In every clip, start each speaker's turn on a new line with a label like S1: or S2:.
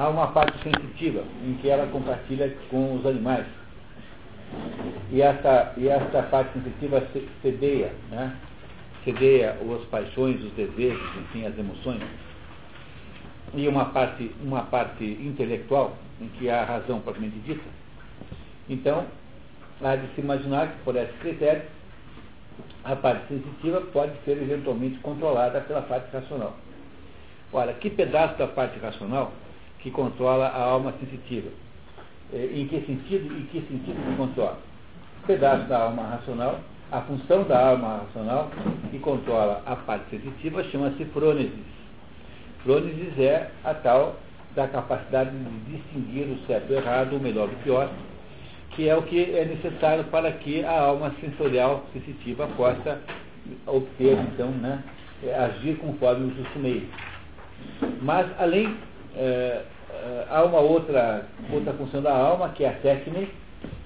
S1: há uma parte sensitiva, em que ela compartilha com os animais. E esta, e esta parte sensitiva sedeia, né? sedeia as paixões, os desejos, enfim, as emoções. E uma parte, uma parte intelectual, em que há a razão propriamente dita. Então, há de se imaginar que, por esse critério, a parte sensitiva pode ser eventualmente controlada pela parte racional. Ora, que pedaço da parte racional que controla a alma sensitiva? É, em que sentido e que sentido que controla? O pedaço da alma racional, a função da alma racional que controla a parte sensitiva chama-se frônesis. Frônesis é a tal da capacidade de distinguir o certo do errado, o melhor do pior, que é o que é necessário para que a alma sensorial sensitiva possa obter, então, né, agir conforme o justo meio. Mas, além, é, é, há uma outra, outra função da alma, que é a técnica,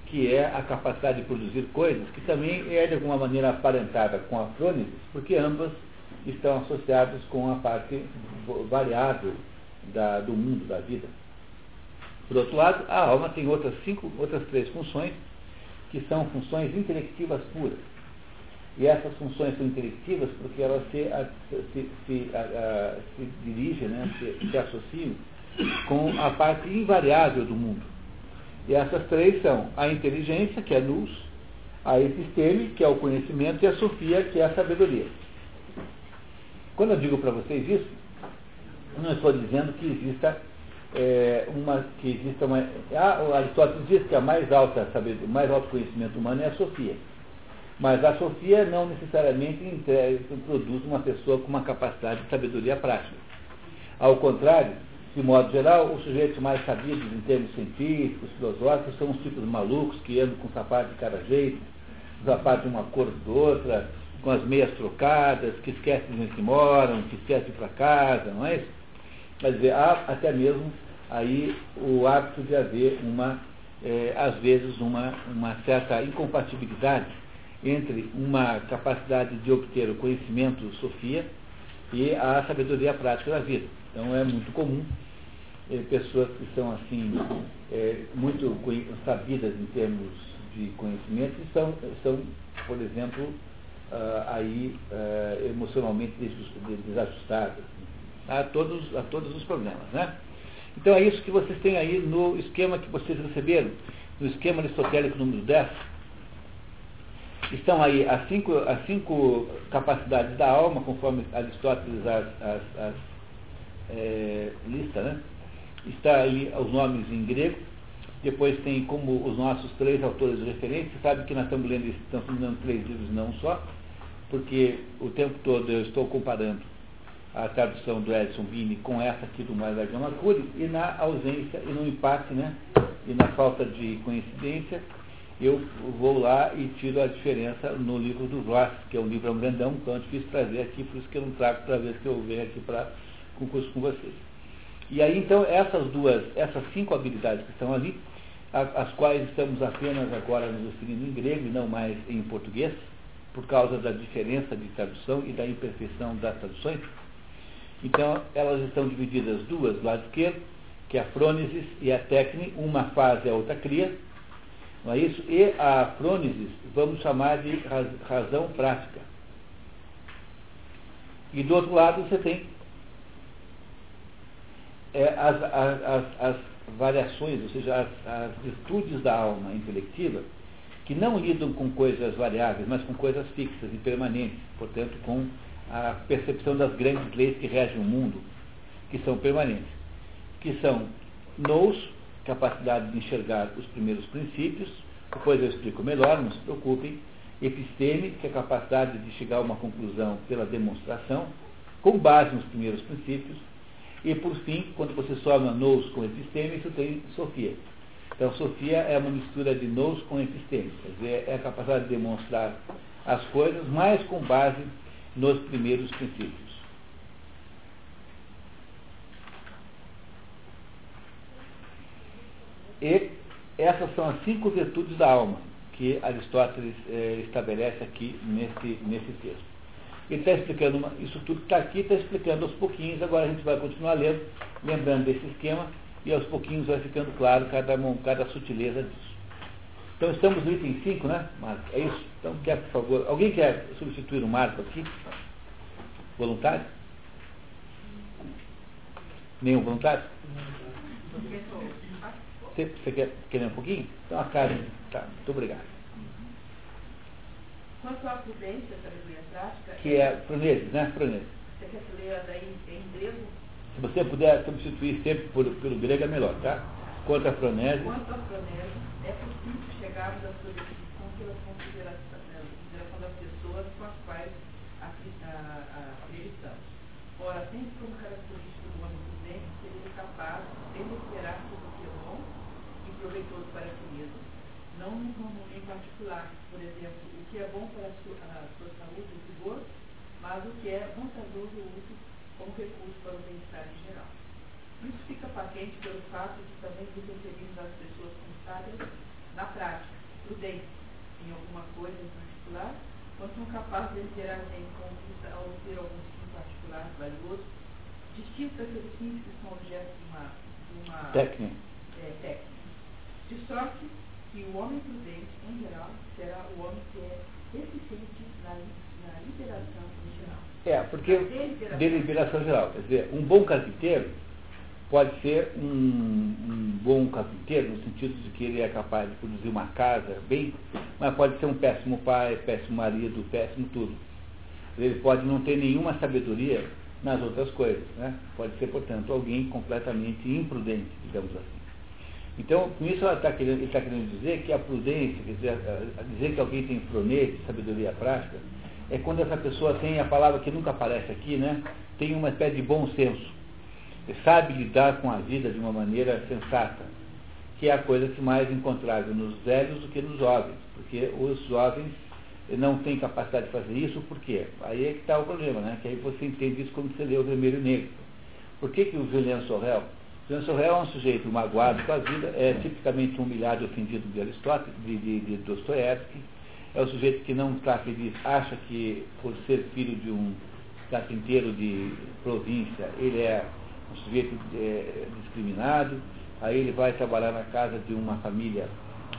S1: que é a capacidade de produzir coisas, que também é de alguma maneira aparentada com a frônese, porque ambas estão associadas com a parte variável da, do mundo, da vida. Por outro lado, a alma tem outras cinco, outras três funções, que são funções intelectivas puras. E essas funções são intelectivas porque elas se, se, se, se dirigem, né, se associam com a parte invariável do mundo. E essas três são a inteligência, que é luz, a episteme, que é o conhecimento, e a sofia, que é a sabedoria. Quando eu digo para vocês isso, não estou dizendo que exista é, uma que exista uma. Ah, o Aristóteles diz que a mais alta sabedoria, o mais alto conhecimento humano é a Sofia. Mas a Sofia não necessariamente produz uma pessoa com uma capacidade de sabedoria prática. Ao contrário, de modo geral, os sujeitos mais sabidos em termos científicos, filosóficos, são os tipos malucos que andam com sapato de cada jeito, sapato de uma cor de outra, com as meias trocadas, que esquecem de onde moram, que esquecem para casa, não é isso? Quer dizer, há até mesmo aí o hábito de haver uma, é, às vezes, uma, uma certa incompatibilidade entre uma capacidade de obter o conhecimento Sofia e a sabedoria prática da vida. Então é muito comum pessoas que são assim é, muito sabidas em termos de conhecimento e são, são por exemplo, uh, aí uh, emocionalmente desajustadas a todos, a todos os problemas. Né? Então é isso que vocês têm aí no esquema que vocês receberam, no esquema aristotélico número 10. Estão aí as cinco, as cinco capacidades da alma, conforme Aristóteles as, as, as é, lista, né? Está aí os nomes em grego. Depois tem como os nossos três autores de referência. Você sabe que nós estamos lendo, estamos lendo três livros, não só, porque o tempo todo eu estou comparando a tradução do Edson Bini com essa aqui do Mário Gama Cury, e na ausência e no empate, né, e na falta de coincidência, eu vou lá e tiro a diferença no livro do Ross, que é um livro grandão, então eu quis trazer aqui, por isso que eu não trago para ver que eu venho aqui para concurso com vocês. E aí então essas duas, essas cinco habilidades que estão ali, as quais estamos apenas agora nos referindo em grego e não mais em português, por causa da diferença de tradução e da imperfeição das traduções, então, elas estão divididas duas, do lado esquerdo, que é a frônesis e a técnica, uma faz e a outra cria, não é isso? E a frônesis vamos chamar de razão prática. E do outro lado você tem é, as, as, as, as, variações, ou seja, as, virtudes da alma intelectiva, que não lidam com coisas variáveis, mas com coisas fixas e permanentes, portanto, com a percepção das grandes leis que regem o mundo, que são permanentes, que são nous, capacidade de enxergar os primeiros princípios, depois eu explico melhor, não se preocupem, episteme, que é a capacidade de chegar a uma conclusão pela demonstração, com base nos primeiros princípios, e por fim, quando você soma nous com episteme, isso tem Sofia. Então, Sofia é uma mistura de nous com episteme, quer dizer, é a capacidade de demonstrar as coisas, mas com base nos primeiros princípios. E essas são as cinco virtudes da alma que Aristóteles eh, estabelece aqui nesse, nesse texto. Ele está explicando, uma, isso tudo que está aqui, está explicando aos pouquinhos, agora a gente vai continuar lendo, lembrando desse esquema, e aos pouquinhos vai ficando claro cada, cada sutileza disso. Então estamos no item 5, né, Marco? É isso? Então, quer, por favor, alguém quer substituir o Marco aqui? Voluntário? Nenhum voluntário? Você, você quer, quer um pouquinho? Então a Karen, tá, muito obrigado.
S2: Quanto à prudência, sabedoria prática.
S1: Que é Proneses, né? Proneses.
S2: Você quer ler daí em grego?
S1: Se você puder substituir sempre por, pelo grego é melhor, tá? Quanto a Proneses.
S2: Quanto a Proneses, é possível chegarmos à sua definição pela consideração, né, consideração das pessoas com as quais acreditamos. Ora, sempre como característica do homem prudente, seria capaz de esperar tudo o que é bom e proveitoso para si mesmo, não em particular, por exemplo, o que é bom para a sua, a sua saúde e vigor, mas o que é vantajoso e útil como recurso para o bem-estar em geral. Isso fica patente pelo fato de também nos referirmos às pessoas constadas na prática, prudentes em alguma coisa em particular, quando são capazes de interagir com vista a obter algum fim particular valioso, distinto daqueles fins que são objeto de uma, de uma
S1: técnica.
S2: É, técnica. De sorte que o homem prudente, em geral, será o homem que é na liberação geral.
S1: É, porque deliberação. deliberação geral. Quer dizer, um bom carpinteiro pode ser um, um, bom carpinteiro, no sentido de que ele é capaz de produzir uma casa bem, mas pode ser um péssimo pai, péssimo marido, péssimo tudo. Ele pode não ter nenhuma sabedoria nas outras coisas. Né? Pode ser, portanto, alguém completamente imprudente, digamos assim. Então, com isso está querendo, ele está querendo dizer que a prudência, quer dizer, dizer que alguém tem fronete, sabedoria prática, é quando essa pessoa tem a palavra que nunca aparece aqui, né? Tem uma espécie de bom senso. Sabe lidar com a vida de uma maneira sensata, que é a coisa que mais encontrável nos velhos do que nos jovens, porque os jovens não têm capacidade de fazer isso, por quê? Aí é que está o problema, né? Que aí você entende isso quando você lê o Vermelho Negro. Por que, que o Julian Sorrel Jean Sorrel é um sujeito magoado com a vida, é tipicamente humilhado e ofendido de Aristóteles, de, de, de. É um sujeito que não está feliz, acha que por ser filho de um carpinteiro de província, ele é um sujeito é, discriminado. Aí ele vai trabalhar na casa de uma família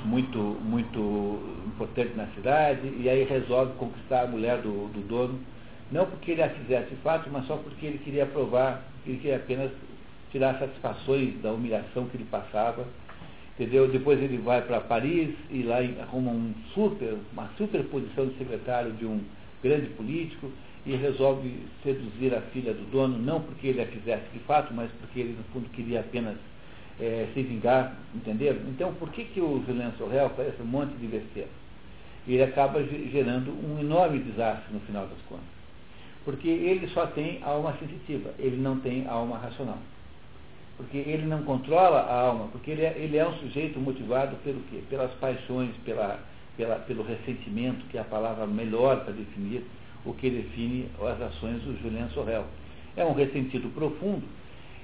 S1: muito, muito importante na cidade, e aí resolve conquistar a mulher do, do dono, não porque ele a fizesse fato, mas só porque ele queria provar, ele queria apenas tirar satisfações da humilhação que ele passava. Entendeu? Depois ele vai para Paris e lá arruma um super, uma super posição de secretário de um grande político e resolve seduzir a filha do dono, não porque ele a fizesse de fato, mas porque ele, no fundo, queria apenas é, se vingar, entendeu? Então, por que, que o Julian Sorrel faz esse monte de besteira? Ele acaba gerando um enorme desastre no final das contas. Porque ele só tem alma sensitiva, ele não tem alma racional. Porque ele não controla a alma, porque ele é, ele é um sujeito motivado pelo quê? Pelas paixões, pela, pela, pelo ressentimento, que é a palavra melhor para definir o que define as ações do Julien Sorrel. É um ressentido profundo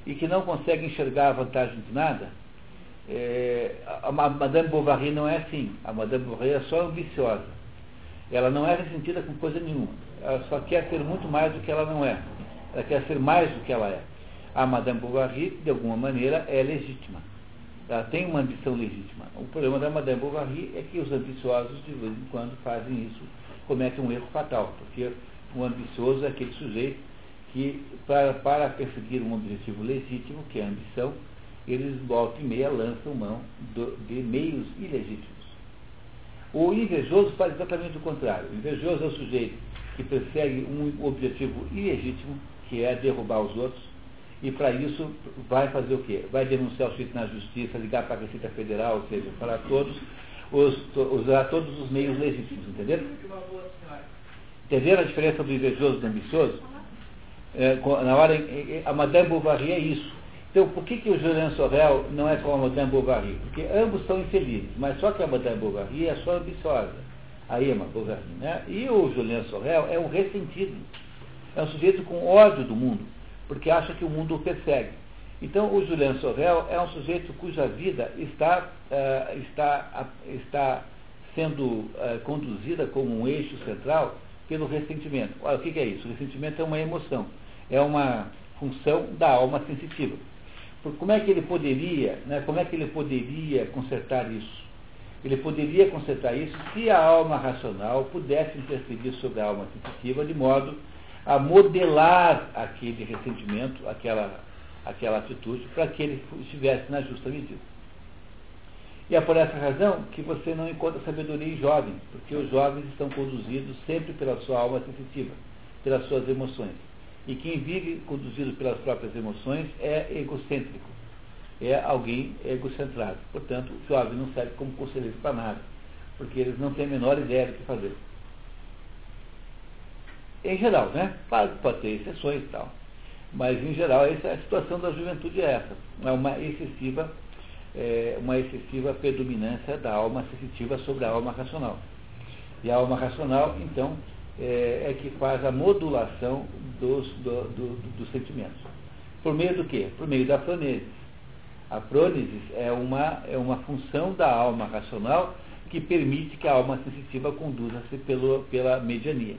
S1: e que não consegue enxergar a vantagem de nada. É, a, a Madame Bovary não é assim. A Madame Bovary é só ambiciosa. Ela não é ressentida com coisa nenhuma. Ela só quer ser muito mais do que ela não é. Ela quer ser mais do que ela é a Madame Bovary, de alguma maneira, é legítima. Ela tem uma ambição legítima. O problema da Madame Bovary é que os ambiciosos, de vez em quando, fazem isso, cometem um erro fatal, porque o ambicioso é aquele sujeito que, para, para perseguir um objetivo legítimo, que é a ambição, eles volta e meia lançam mão do, de meios ilegítimos. O invejoso faz exatamente o contrário. O invejoso é o sujeito que persegue um objetivo ilegítimo, que é derrubar os outros, e para isso vai fazer o quê? Vai denunciar o sujeito na justiça, ligar para a Receita Federal, ou seja, para todos, os, usar todos os meios legítimos, entenderam? Entenderam a diferença do invejoso e do ambicioso? É, na hora, a Madame Bovary é isso. Então, por que, que o Julien Sorel não é como a Madame Bovary? Porque ambos são infelizes, mas só que a Madame Bovary é só ambiciosa. A Emma Bovary, né? E o Julien Sorel é um ressentido. É um sujeito com ódio do mundo porque acha que o mundo o persegue. Então, o Julian Sorrel é um sujeito cuja vida está, uh, está, uh, está sendo uh, conduzida como um eixo central pelo ressentimento. Olha, o que, é isso? O ressentimento é uma emoção, é uma função da alma sensitiva. como é que ele poderia, né, como é que ele poderia consertar isso? Ele poderia consertar isso se a alma racional pudesse interferir sobre a alma sensitiva de modo a modelar aquele ressentimento, aquela, aquela atitude, para que ele estivesse na justa medida. E é por essa razão que você não encontra sabedoria em jovens, porque os jovens estão conduzidos sempre pela sua alma sensitiva, pelas suas emoções. E quem vive conduzido pelas próprias emoções é egocêntrico, é alguém egocentrado. Portanto, o jovem não serve como conselheiro para nada, porque eles não têm a menor ideia do que fazer. Em geral, né? Pode, pode ter exceções e tal. Mas, em geral, essa, a situação da juventude é essa. É uma excessiva, é, uma excessiva predominância da alma sensitiva sobre a alma racional. E a alma racional, então, é, é que faz a modulação dos, do, do, dos sentimentos. Por meio do quê? Por meio da prônesis. A prônesis é uma, é uma função da alma racional que permite que a alma sensitiva conduza-se pela mediania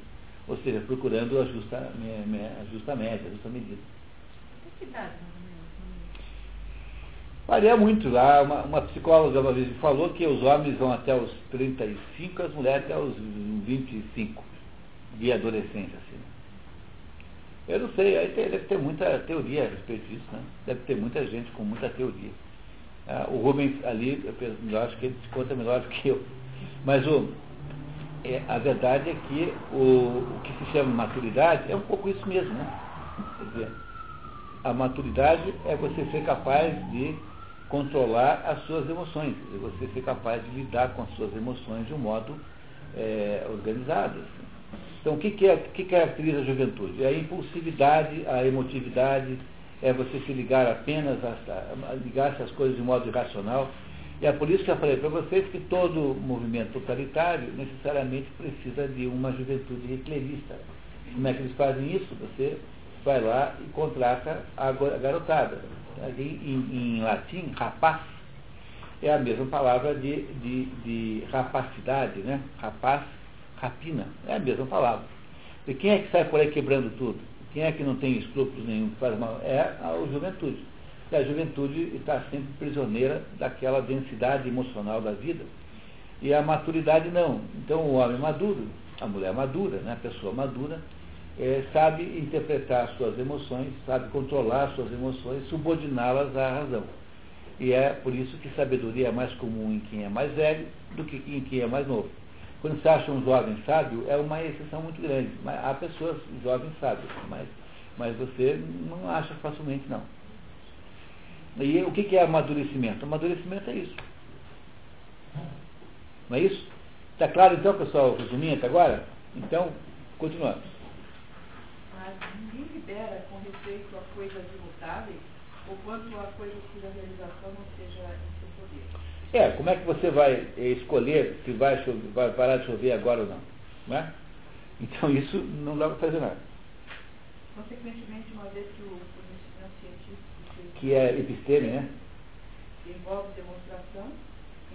S1: ou seja, procurando a justa, a justa média, a justa medida. Que Varia muito. Lá, uma, uma, psicóloga uma vez me falou que os homens vão até os 35, as mulheres até os 25 de adolescência. Assim. Eu não sei, aí tem, deve ter muita teoria a respeito disso, né? Deve ter muita gente com muita teoria. Ah, o Rubens ali, eu, eu acho que ele se conta melhor do que eu. Mas o, é, a verdade é que o, o que se chama maturidade é um pouco isso mesmo, né? Quer dizer, a maturidade é você ser capaz de controlar as suas emoções, é você ser capaz de lidar com as suas emoções de um modo é, organizado. Assim. Então, o que, que, é, que caracteriza a juventude? É a impulsividade, a emotividade, é você se ligar apenas a ligar-se às coisas de modo irracional. E é por isso que eu falei para vocês que todo movimento totalitário necessariamente precisa de uma juventude hitlerista. Como é que eles fazem isso? Você vai lá e contrata a garotada. Ali, em, em latim, rapaz é a mesma palavra de, de, de rapacidade, né? Rapaz, rapina, é a mesma palavra. E quem é que sai por aí quebrando tudo? Quem é que não tem escrúpulos nenhum faz mal? É a juventude que a juventude está sempre prisioneira daquela densidade emocional da vida. E a maturidade não. Então o homem maduro, a mulher madura, né, a pessoa madura, é, sabe interpretar suas emoções, sabe controlar suas emoções, subordiná-las à razão. E é por isso que sabedoria é mais comum em quem é mais velho do que em quem é mais novo. Quando você acha um jovem sábio, é uma exceção muito grande. Há pessoas jovens sábios, mas, mas você não acha facilmente não. E o que é amadurecimento? Amadurecimento é isso. Não é isso? Está claro então, pessoal, resumindo até agora? Então, continuando.
S2: Mas ninguém libera com respeito a coisas imutáveis, ou quanto a coisas cuja realização não seja em seu poder.
S1: É, como é que você vai escolher se vai, chover, vai parar de chover agora ou não? não é? Então isso não dá para fazer nada.
S2: Consequentemente, uma vez que o
S1: que é episteme, né?
S2: Envolve demonstração,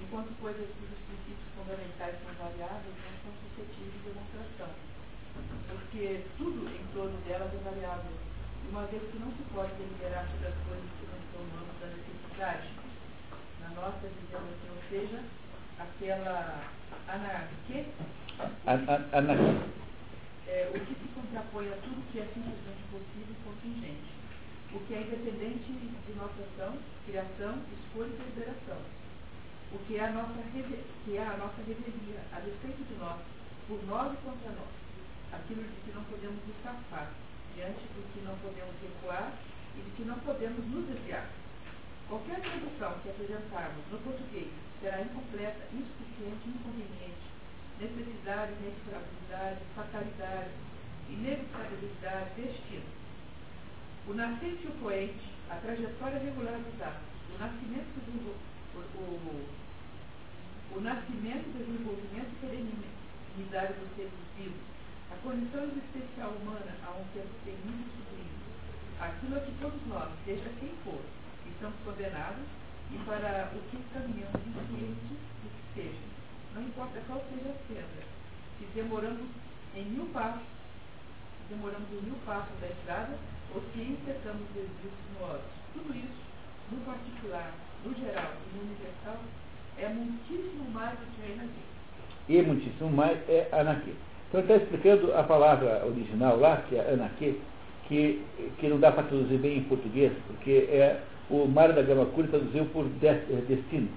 S2: enquanto coisas cujos princípios fundamentais são variáveis não são suscetíveis de demonstração. Porque tudo em torno delas é variável, uma vez que não se pode deliberar sobre as coisas que não estão no da necessidade. Na nossa visão, assim, ou seja, aquela anarquia.
S1: Anarquia.
S2: É, o que se contrapõe a tudo que é simplesmente possível e contingente o que é independente de nossa ação, criação, escolha e deliberação. O que é a nossa, que é a nossa revelia, a respeito de nós, por nós e contra nós. Aquilo de que não podemos escapar, diante do que não podemos recuar e de que não podemos nos desviar. Qualquer tradução que apresentarmos no português será incompleta, insuficiente, inconveniente. Necessidade, inexorabilidade, fatalidade, inevitabilidade, destino o nascente e o poente, a trajetória regular dos atos, o nascimento do o, o, o nascimento, desenvolvimento e perenidade dos seres vivos, a condição existencial humana a um tempo terrível e sublime, aquilo a que todos nós, seja quem for, estamos condenados e para o que caminhamos cientes do que seja, não importa qual seja a senda, se demoramos em mil passos, demoramos em mil passos da estrada, ou se intercamos desvios sinuosos. Tudo isso no particular, no geral e no universal, é muitíssimo mais do que anarquia.
S1: E muitíssimo mais é anarquia. Então está explicando a palavra original lá, que é anarquia, que, que não dá para traduzir bem em português, porque é o Mário da Gama Curi traduziu por é, destino.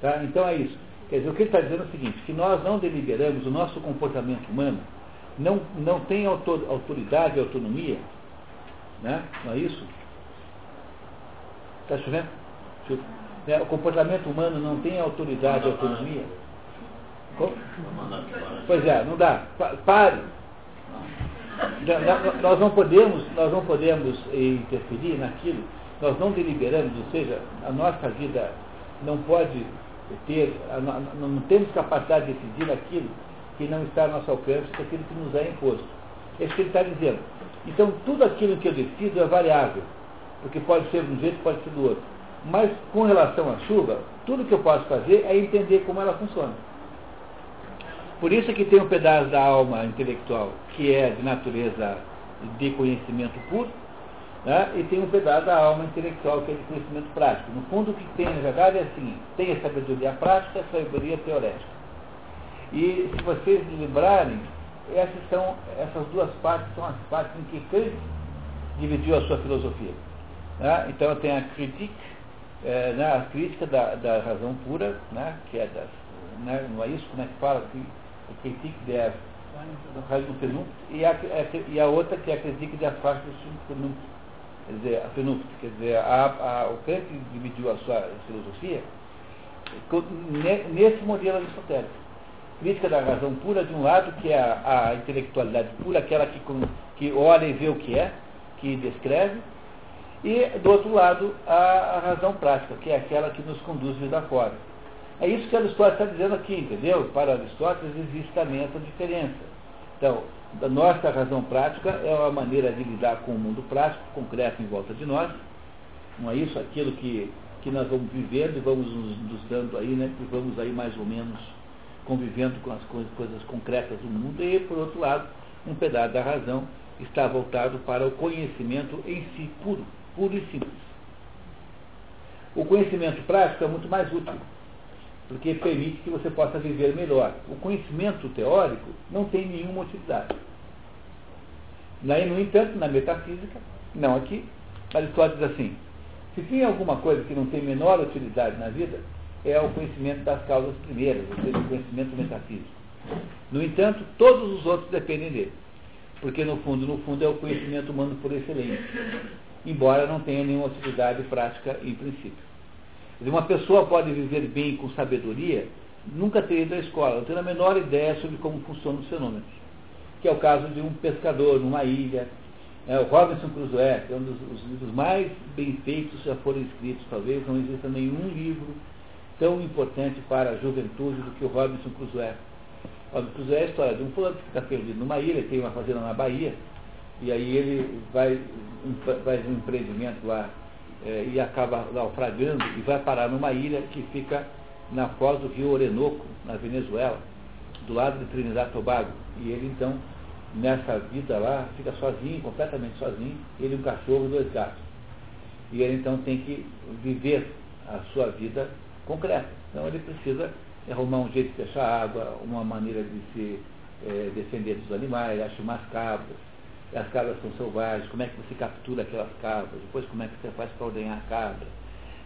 S1: Tá? Então é isso. Quer dizer, o que ele está dizendo é o seguinte, que nós não deliberamos o nosso comportamento humano, não, não tem autor, autoridade e autonomia, né? não é isso? Está chovendo? É, o comportamento humano não tem autoridade e autonomia. Como? Pois é, não dá. Pare. Nós não podemos, nós não podemos interferir naquilo, nós não deliberamos, ou seja, a nossa vida não pode ter, não temos capacidade de decidir aquilo que não está ao nosso alcance, aquilo que nos é imposto. É isso que ele está dizendo. Então, tudo aquilo que eu decido é variável, porque pode ser de um jeito, pode ser do outro. Mas, com relação à chuva, tudo que eu posso fazer é entender como ela funciona. Por isso que tem um pedaço da alma intelectual que é de natureza de conhecimento puro, né? e tem um pedaço da alma intelectual que é de conhecimento prático. No fundo, o que tem na verdade é assim: tem a sabedoria prática e a sabedoria teorética. E se vocês lembrarem, essas, são, essas duas partes são as partes em que Kant dividiu a sua filosofia. Né? Então tem a crítica, é, né? a crítica da, da razão pura, né? que é das, né? não é isso? Como é que fala? A crítica der Vernunft, e a, e a outra que é a crítica der Vernunft, quer dizer, a Vernunft, quer dizer, a, a, o Kant dividiu a sua filosofia nesse modelo aristotélico crítica da razão pura, de um lado, que é a, a intelectualidade pura, aquela que, que olha e vê o que é, que descreve, e do outro lado, a, a razão prática, que é aquela que nos conduz vida fora. É isso que Aristóteles está dizendo aqui, entendeu? Para Aristóteles existe também essa diferença. Então, a nossa razão prática é uma maneira de lidar com o mundo prático, concreto em volta de nós. Não é isso? Aquilo que, que nós vamos vivendo e vamos nos, nos dando aí, né? E vamos aí mais ou menos convivendo com as coisas, coisas concretas do mundo, e, por outro lado, um pedaço da razão está voltado para o conhecimento em si puro, puro e simples. O conhecimento prático é muito mais útil, porque permite que você possa viver melhor. O conhecimento teórico não tem nenhuma utilidade. Daí, no entanto, na metafísica, não aqui, Aristóteles diz assim, se tem alguma coisa que não tem menor utilidade na vida, é o conhecimento das causas primeiras, ou seja, o conhecimento metafísico. No entanto, todos os outros dependem dele. Porque no fundo, no fundo é o conhecimento humano por excelência. Embora não tenha nenhuma utilidade prática em princípio. Uma pessoa pode viver bem com sabedoria, nunca ter ido à escola, não ter a menor ideia sobre como funcionam os fenômenos. Que é o caso de um pescador numa ilha. É, o Robinson Crusoe, que é um dos, dos livros mais bem feitos já foram escritos, talvez não exista nenhum livro tão importante para a juventude do que o Robinson Crusoe. Robinson Crusoe é a história de um fulano que fica perdido numa ilha, tem uma fazenda na Bahia, e aí ele vai, faz um empreendimento lá é, e acaba naufragando e vai parar numa ilha que fica na foz do rio Orenoco, na Venezuela, do lado de Trinidad e Tobago. E ele então, nessa vida lá, fica sozinho, completamente sozinho, ele um cachorro e dois gatos. E ele então tem que viver a sua vida concreta. Então ele precisa arrumar um jeito de fechar água, uma maneira de se é, defender dos animais, acha umas cabras, as cabras são selvagens, como é que você captura aquelas cabras, depois como é que você faz para ordenhar a cabra,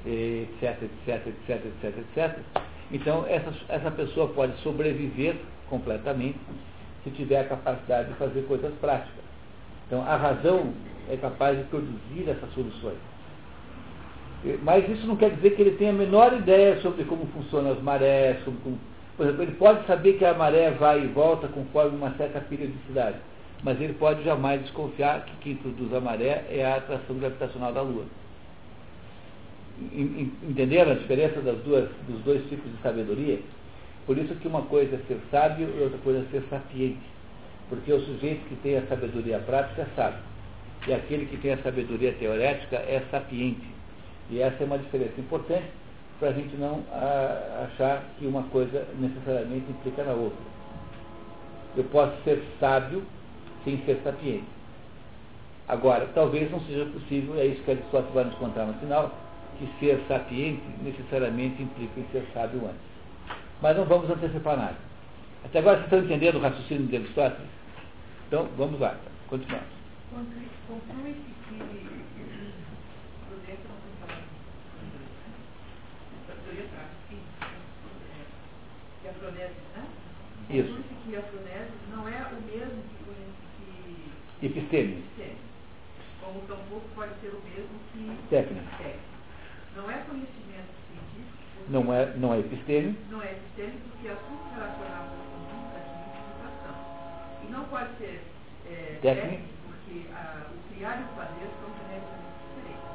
S1: etc, etc, etc, etc, etc. Então essa, essa pessoa pode sobreviver completamente se tiver a capacidade de fazer coisas práticas. Então a razão é capaz de produzir essas soluções. Mas isso não quer dizer que ele tenha a menor ideia sobre como funcionam as marés, sobre como, por exemplo, ele pode saber que a maré vai e volta conforme uma certa periodicidade, mas ele pode jamais desconfiar que quem produz a maré é a atração gravitacional da Lua. Entenderam a diferença das duas, dos dois tipos de sabedoria? Por isso que uma coisa é ser sábio e outra coisa é ser sapiente. Porque o sujeito que tem a sabedoria prática é sábio. E aquele que tem a sabedoria teorética é sapiente. E essa é uma diferença importante para a gente não a, achar que uma coisa necessariamente implica na outra. Eu posso ser sábio sem ser sapiente. Agora, talvez não seja possível, é isso que Aristóteles vai nos contar no final, que ser sapiente necessariamente implica em ser sábio antes. Mas não vamos antecipar nada. Até agora vocês estão entendendo o raciocínio de Aristóteles? Então, vamos lá, continuamos.
S2: Conclui-se que prudência não tem palavra. A pronese, né?
S1: Isso.
S2: Conclui-se que a pronese não é o mesmo que,
S1: Episteme.
S2: episteme, como tampouco pode ser o mesmo que
S1: Técnica.
S2: Não é conhecimento científico,
S1: Não é, não é episteme.
S2: não é episteme porque é assunto relacionado ao comum da significação. E não pode ser é,
S1: Técnico.
S2: porque ah, o criar e o fazer são geneticamente diferentes.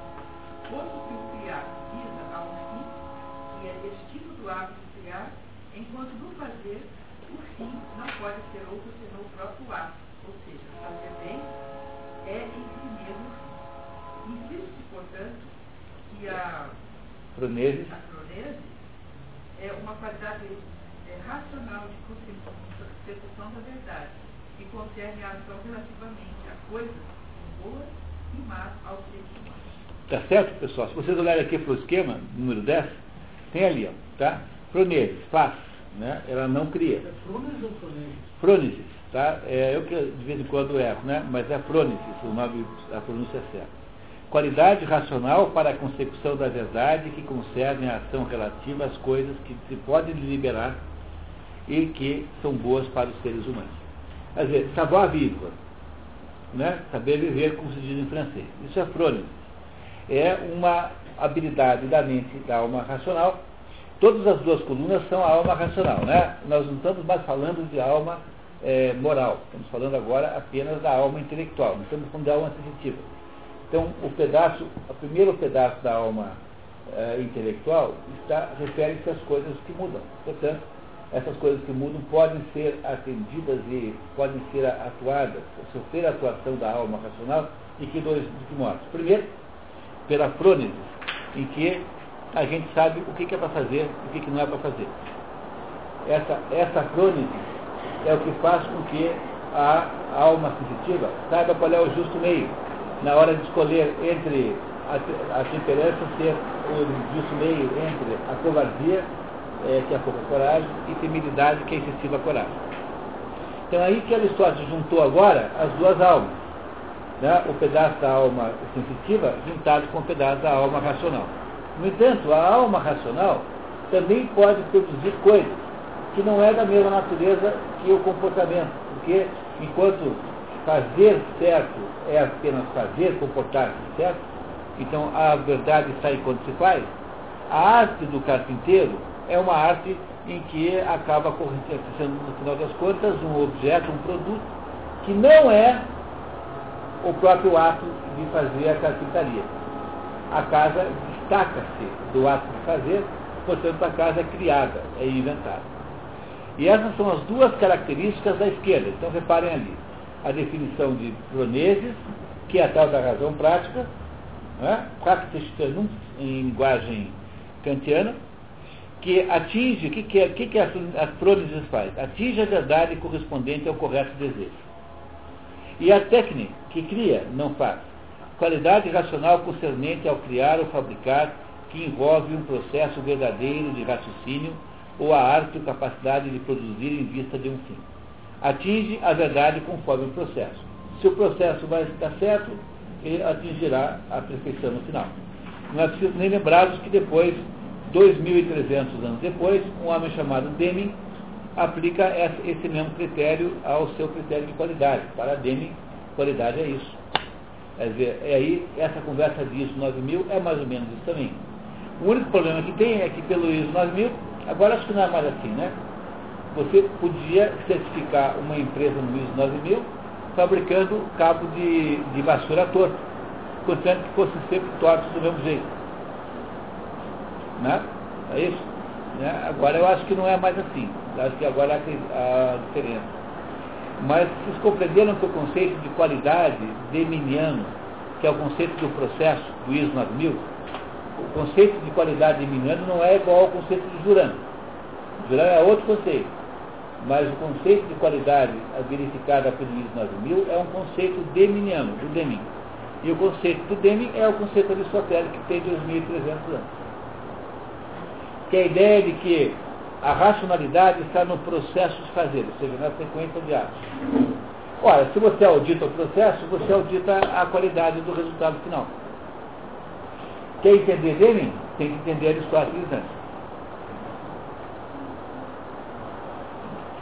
S2: Posto que o criar visa a um fim, e é destino do de criar, enquanto no fazer, o fim não pode ser outro senão o próprio ato. Ou seja, fazer bem é em si mesmo o fim. Insiste, portanto, que a
S1: Proneses.
S2: a é uma qualidade é, racional de percepção da verdade, que concerne a ação relativamente a coisas boas e más aos seres humanos.
S1: Tá certo, pessoal? Se vocês olharem aqui para o esquema, número 10, tem ali, ó, tá? Proneses, faz, né? Ela não cria.
S3: É Frones ou Frones?
S1: Frônesis, tá? É, eu que de vez em quando erro, né? Mas é frônesis, o nome, a pronúncia é certa. Qualidade racional para a concepção da verdade que concerne a ação relativa às coisas que se podem deliberar e que são boas para os seres humanos. Quer dizer, savoir vivre, né? saber viver, como se diz em francês. Isso é frônesis. É uma habilidade da mente, da alma racional. Todas as duas colunas são a alma racional. Né? Nós não estamos mais falando de alma eh, moral, estamos falando agora apenas da alma intelectual, não estamos falando de alma sensitiva. Então, o pedaço, o primeiro pedaço da alma eh, intelectual está refere-se às coisas que mudam. Portanto, essas coisas que mudam podem ser atendidas e podem ser atuadas, sofrer a atuação da alma racional de que dois de que? Primeiro, pela frônesis, em que a gente sabe o que, é para fazer e o que, não é para fazer. Essa, essa frônesis é o que faz com que a alma sensitiva saiba qual é o justo meio na hora de escolher entre a, a temperança ser o justo meio entre a covardia, é, que é a pouca coragem, e temeridade, que é excessiva coragem. Então é aí que Aristóteles juntou agora as duas almas. Né? O pedaço da alma sensitiva juntado com o pedaço da alma racional. No entanto, a alma racional também pode produzir coisas que não é da mesma natureza que o comportamento, porque enquanto fazer certo é apenas fazer, comportar-se certo, então a verdade está enquanto se faz, a arte do carpinteiro é uma arte em que acaba acontecendo, no final das contas, um objeto, um produto, que não é o próprio ato de fazer a carpintaria. A casa destaca-se do ato de fazer, portanto a casa é criada, é inventada. E essas são as duas características da esquerda. Então reparem ali. A definição de Proneses, que é a tal da razão prática, né? Practice em linguagem kantiana, que atinge, o que, que, é, que, que a Proneses faz? Atinge a verdade correspondente ao correto desejo. E a técnica, que cria, não faz. Qualidade racional concernente ao criar ou fabricar, que envolve um processo verdadeiro de raciocínio ou a arte ou capacidade de produzir em vista de um fim. Atinge a verdade conforme o processo. Se o processo vai estar certo, ele atingirá a perfeição no final. Não é preciso nem lembrarmos que depois, 2.300 anos depois, um homem chamado Deming aplica esse mesmo critério ao seu critério de qualidade. Para Deming, qualidade é isso. Quer dizer, e aí, essa conversa de ISO 9000 é mais ou menos isso também. O único problema que tem é que pelo ISO 9000 Agora acho que não é mais assim, né? Você podia certificar uma empresa no ISO 9000 fabricando cabo de, de vassoura torto, contanto que fossem sempre tortos do mesmo jeito. Né? É isso? Né? Agora eu acho que não é mais assim. Eu acho que agora há a diferença. Mas vocês compreenderam que o conceito de qualidade deminiano, que é o conceito do processo do ISO 9000, o conceito de qualidade de Minuano não é igual ao conceito de Jurano. Jurano é outro conceito. Mas o conceito de qualidade verificada pelo ISO 9000 é um conceito deminiano, do Deming. E o conceito do Deming é o conceito aristotélico que tem 2.300 anos. Que é a ideia de que a racionalidade está no processo de fazer, ou seja, na sequência de atos. Ora, se você audita o processo, você audita a qualidade do resultado final. Quer entender Deming? Tem que entender Aristóteles antes.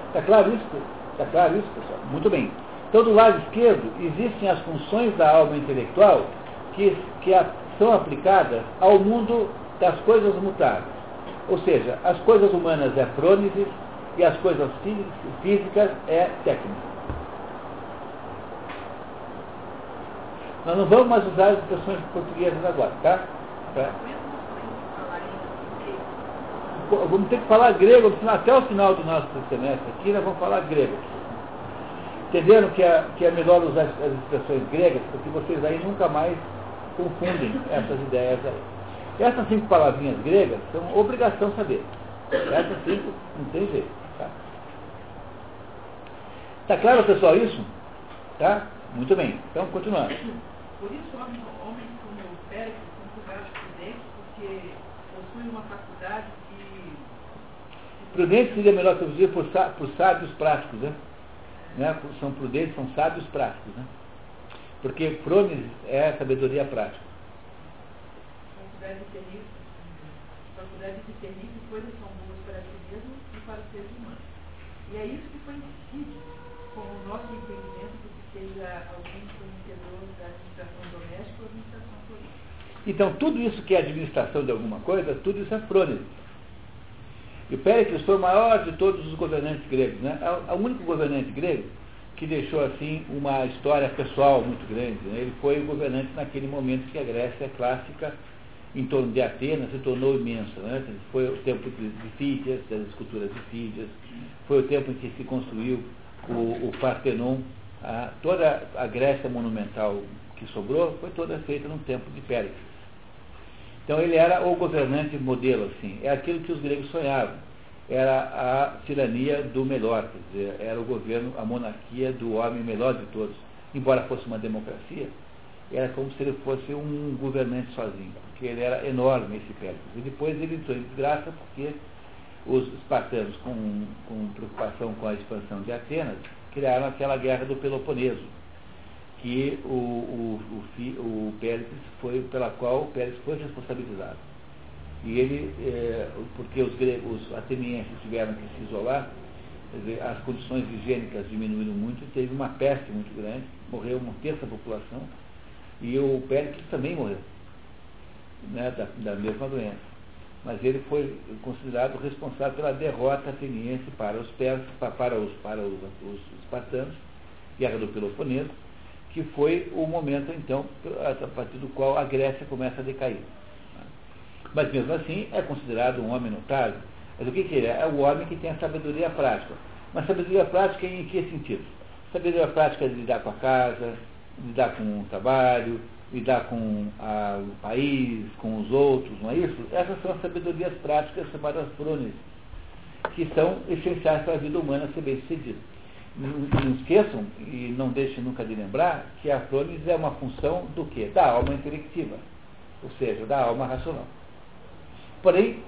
S1: Está claro isso? Está claro isso, pessoal? Muito bem. Então, do lado esquerdo, existem as funções da alma intelectual que, que a, são aplicadas ao mundo das coisas mutáveis. Ou seja, as coisas humanas é prônese e as coisas físicas é técnica. Nós não vamos mais usar as expressões portuguesas agora, tá? tá? Vamos ter que falar grego até o final do nosso semestre aqui, nós vamos falar grego. Entenderam que é, que é melhor usar as expressões gregas, porque vocês aí nunca mais confundem essas ideias aí. Essas cinco palavrinhas gregas são obrigação saber. Essas cinco não tem jeito. Tá, tá claro, pessoal, isso? Tá? Muito bem. Então, continuando.
S2: Por isso, homens, homens como o Pérez são prudentes, porque possuem uma faculdade de.
S1: Prudente seria melhor traduzir por, por sábios práticos, né? né, são prudentes, são sábios práticos. Né? Porque Fromes é sabedoria prática.
S2: Faculdade de ter faculdade de ter coisas são boas para si mesmo e para os seres humanos. E é isso que foi entendido como o nosso entendimento de que seja alguém conhecedor da administração doméstica ou administração política.
S1: Então, tudo isso que é administração de alguma coisa, tudo isso é frônese. E Péricles foi o maior de todos os governantes gregos, né? É o único governante grego que deixou assim uma história pessoal muito grande. Né? Ele foi o governante naquele momento que a Grécia clássica, em torno de Atenas, se tornou imensa. Né? Foi o tempo de Fídias, das esculturas de Fídias, foi o tempo em que se construiu o, o Partenon. A, toda a Grécia monumental que sobrou foi toda feita no tempo de Péricles. Então ele era o governante modelo, assim. É aquilo que os gregos sonhavam. Era a tirania do melhor, quer dizer, era o governo, a monarquia do homem melhor de todos. Embora fosse uma democracia, era como se ele fosse um governante sozinho, porque ele era enorme esse Péricles. E depois ele entrou em desgraça porque os espartanos, com, com preocupação com a expansão de Atenas, criaram aquela guerra do Peloponeso que o, o, o, o Péricles foi, pela qual o Péricles foi responsabilizado. E ele, é, porque os, os atenienses tiveram que se isolar, as condições higiênicas diminuíram muito, teve uma peste muito grande, morreu uma terça da população, e o Péricles também morreu, né, da, da mesma doença. Mas ele foi considerado responsável pela derrota ateniense para os persas, para os, para os, os espartanos, guerra do Peloponeso, que foi o momento, então, a partir do qual a Grécia começa a decair. Mas mesmo assim é considerado um homem notável. Mas o que, que ele é? É o homem que tem a sabedoria prática. Mas sabedoria prática em que sentido? Sabedoria prática de lidar com a casa, lidar com o trabalho, lidar com a, o país, com os outros, não é isso? Essas são as sabedorias práticas chamadas frones, que são essenciais para a vida humana ser bem sucedida. Não, esqueçam e não deixem nunca de lembrar que a flores é uma função do quê? Da alma intelectiva, ou seja, da alma racional. Porém,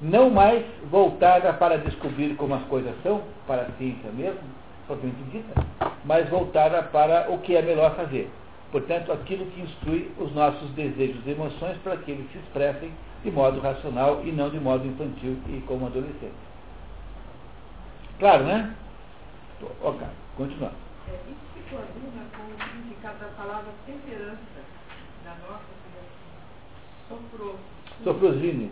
S1: não mais voltada para descobrir como as coisas são, para a ciência mesmo, propriamente dita, mas voltada para o que é melhor fazer. Portanto, aquilo que instrui os nossos desejos e emoções para que eles se expressem de modo racional e não de modo infantil e como adolescente. Claro, né? Ok, continuando.
S2: É, isso se coordena com o significado da palavra temperança da nossa soprou.
S1: Soprosine.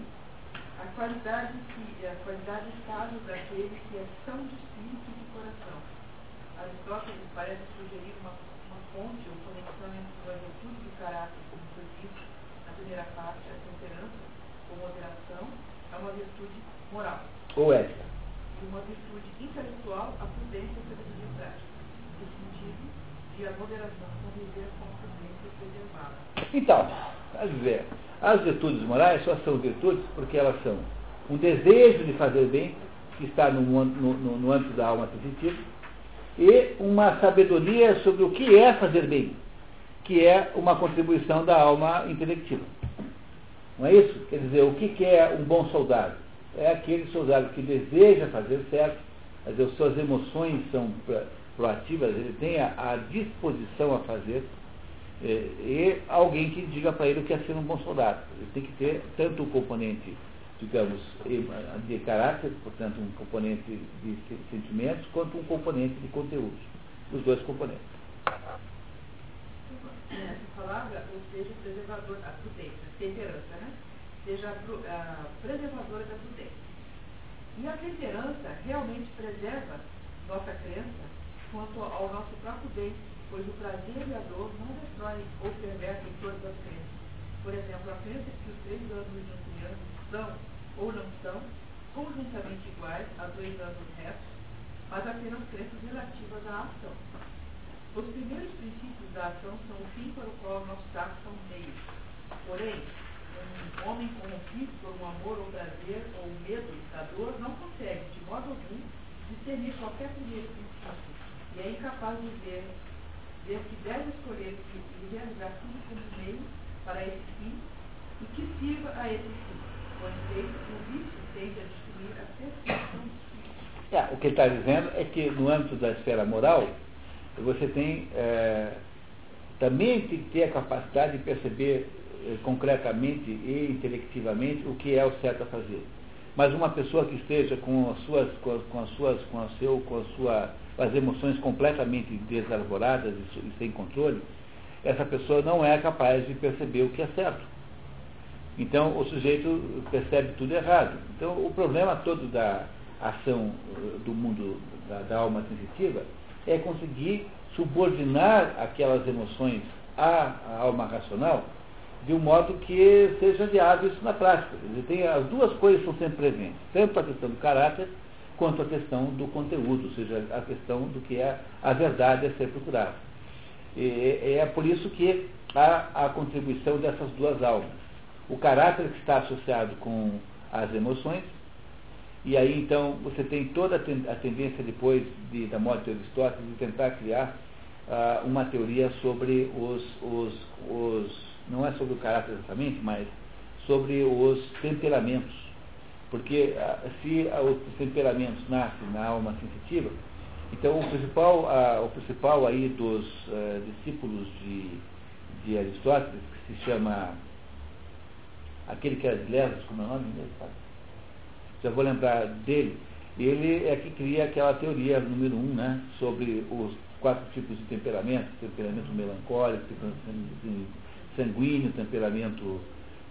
S2: A qualidade, que, a qualidade estável daquele que é são de espírito e de coração. Aristóteles parece sugerir uma, uma ponte ou conexão entre a virtude do caráter, como foi dito na primeira parte, a temperança, ou moderação, é uma virtude moral.
S1: Ou ética
S2: de uma virtude intelectual, a prudência e a sabedoria prática, no sentido de a moderação conviver com a prudência preservada.
S1: Então, a dizer, as virtudes morais só são virtudes porque elas são um desejo de fazer bem, que está no, no, no, no âmbito da alma sensitiva, e uma sabedoria sobre o que é fazer bem, que é uma contribuição da alma intelectiva. Não é isso? Quer dizer, o que, é um bom soldado? É aquele soldado que deseja fazer certo, dizer, suas emoções são proativas, ele tem a, disposição a fazer, e, é, e alguém que diga para ele o que é ser um bom soldado. Ele tem que ter tanto o componente, digamos, de caráter, portanto, um componente de sentimentos, quanto um componente de conteúdos. Os dois componentes.
S2: Essa palavra, ou seja, preservador, a prudência, temperança, né? Seja a preservadora da prudência. E a temperança realmente preserva nossa crença quanto ao nosso próprio bem, pois o prazer e a dor não destroem ou pervertem todas as crenças. Por exemplo, a crença que os três anos juntianos são ou não são conjuntamente iguais a dois anos restos, mas apenas crenças relativas à ação. Os primeiros princípios da ação são o fim para o qual nossos atos são meios. Porém, um homem corrompido por um amor ou prazer ou medo da dor não consegue, de modo algum, discernir qualquer primeiro princípio e é incapaz de ver, ver que deve escolher e realizar tudo como meio para esse fim e que sirva a esse fim.
S1: É, o que ele está dizendo é que no âmbito da esfera moral, você tem é, também tem que ter a capacidade de perceber é, concretamente e intelectivamente o que é o certo a fazer. Mas uma pessoa que esteja com as suas, com, com as suas, com a seu, com a sua as emoções completamente desarvoradas e sem controle, essa pessoa não é capaz de perceber o que é certo. Então o sujeito percebe tudo errado. Então o problema todo da ação eh, do mundo da, da alma sensitiva é conseguir subordinar aquelas emoções à, à alma racional de um modo que seja viável isso na prática. Dizer, tem, as duas coisas são sempre presentes, tanto a questão do caráter quanto a questão do conteúdo, ou seja, a questão do que é a verdade a ser procurada. E, é por isso que há a contribuição dessas duas almas. O caráter que está associado com as emoções, e aí então você tem toda a tendência depois de, da morte de Aristóteles de tentar criar uh, uma teoria sobre os, os, os, não é sobre o caráter exatamente, mas sobre os temperamentos. Porque ah, se os temperamentos nascem na alma sensitiva, então o principal, o principal aí dos uh, discípulos de, de Aristóteles, que se chama aquele que era de Lesbos, como é o nome dele? Já vou lembrar dele. Ele é que cria aquela teoria número um, né, sobre os quatro tipos de temperamento, temperamento melancólico, temperamento sanguíneo, temperamento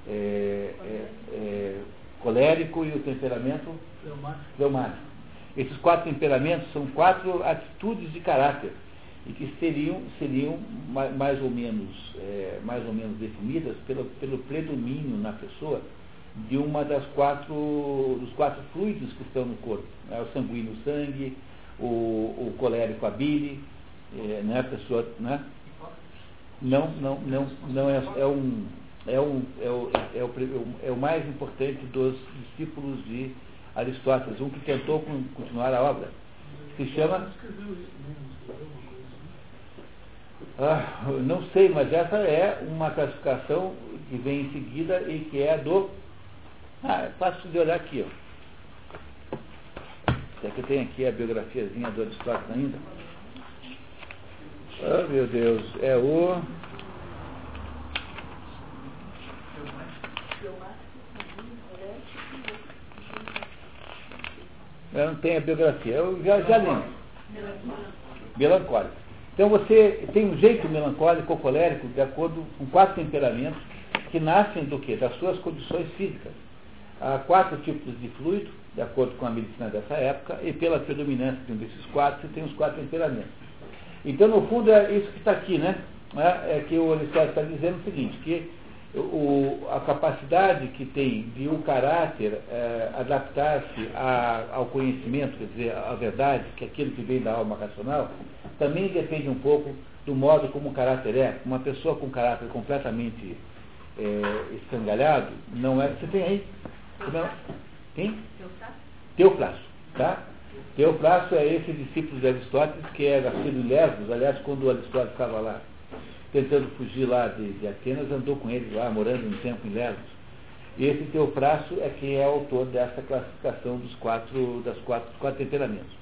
S1: é, é, é, colérico e o temperamento fleumático. Esses quatro temperamentos são quatro atitudes de caráter e que seriam, seriam mais ou menos, é, mais ou menos definidas pelo, pelo predomínio na pessoa de uma das quatro, dos quatro fluidos que estão no corpo. Né? O sanguíneo, o sangue, o, o colérico, a bile, é, né? a pessoa, né? Não, não, não, não é, é um é, um, é, o, é, o, é o mais importante dos discípulos de Aristóteles, um que tentou continuar a obra. Se chama. Ah, não sei, mas essa é uma classificação que vem em seguida e que é do. Ah, é fácil de olhar aqui, ó. Será que tem aqui a biografiazinha do Aristóteles ainda? Ah, meu Deus, é o. Eu não tenho a biografia, eu já, já lembro. Melancólico. Então você tem um jeito melancólico ou colérico de acordo com quatro temperamentos que nascem do quê? Das suas condições físicas. Há quatro tipos de fluido, de acordo com a medicina dessa época, e pela predominância de um desses quatro, você tem os quatro temperamentos. Então, no fundo, é isso que está aqui, né? É, é que o Aristóteles está dizendo o seguinte, que o, a capacidade que tem de o caráter é, adaptar-se ao conhecimento, quer dizer, à verdade, que é aquilo que vem da alma racional, também depende um pouco do modo como o caráter é. Uma pessoa com caráter completamente é, escangalhado, não é. Você tem aí? Não, tem? Teoflasto, tá? Teoflasto é esse discípulo de Aristóteles que nascido em Lesbos, aliás, quando Aristóteles estava lá tentando fugir lá de, de Atenas, andou com ele lá, morando um tempo em Lesbos. E esse Teofrasto é quem é autor dessa classificação dos quatro, das quatro, dos quatro temperamentos.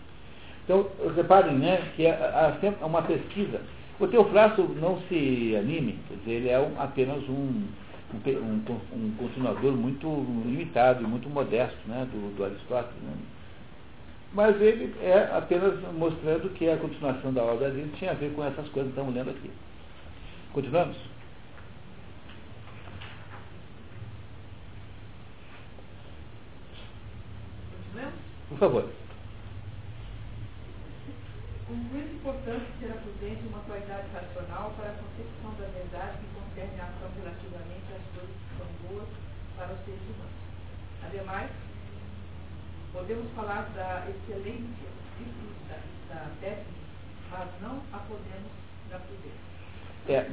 S1: Então, reparem né, que há, há uma pesquisa. O Teofrasto não se anime, quer dizer, ele é um, apenas um, um, um, continuador muito limitado e muito modesto né, do, do Aristóteles. Né? Mas ele é apenas mostrando que a continuação da obra dele tinha a ver com essas coisas que estamos lendo aqui. Continuamos? Por favor.
S2: Com muito importante ser a prudência uma qualidade racional para a concepção da verdade que concerne a ação relativamente às coisas que são boas para os seres humanos. Ademais, podemos falar da excelência da, da técnica, mas não a podemos da prudência.
S1: É,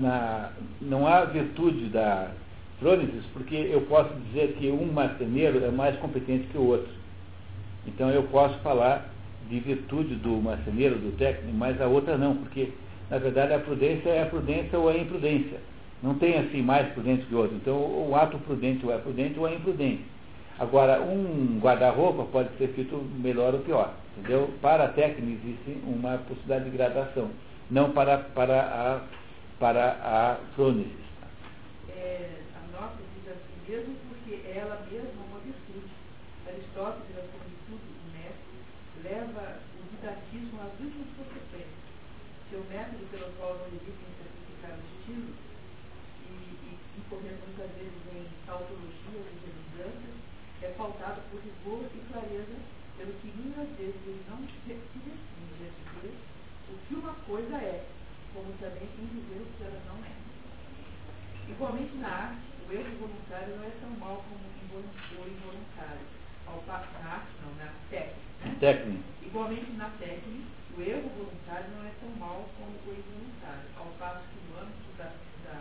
S1: na, não há virtude da frônesis, porque eu posso dizer que um marceneiro é mais competente que o outro. Então eu posso falar de virtude do marceneiro, do técnico, mas a outra não, porque na verdade a prudência é a prudência ou a imprudência. Não tem assim mais prudente que o outro. Então o ato prudente ou é prudente ou é imprudente. Agora, um guarda-roupa pode ser feito melhor ou pior. Entendeu? Para a técnica existe uma possibilidade de gradação, não para, para a, para a frônesis.
S2: É, a nossa diz assim mesmo porque ela mesma é uma virtude. Aristóteles leva o didatismo às últimas consequências. Seu método pelo qual não evitam certificar o estilo e, e incorrendo muitas vezes em tautologias e redundâncias, é pautado por rigor e clareza, pelo que muitas vezes ele não se define a dizer o que uma coisa é, como também em dizer o que ela não é. Igualmente na arte, o erro voluntário não é tão mal como o involuntário. Ao passo na arte, não, na técnica
S1: Técnica.
S2: Igualmente na técnica, o erro voluntário não é tão mal como o involuntário, ao passo que no âmbito da, da,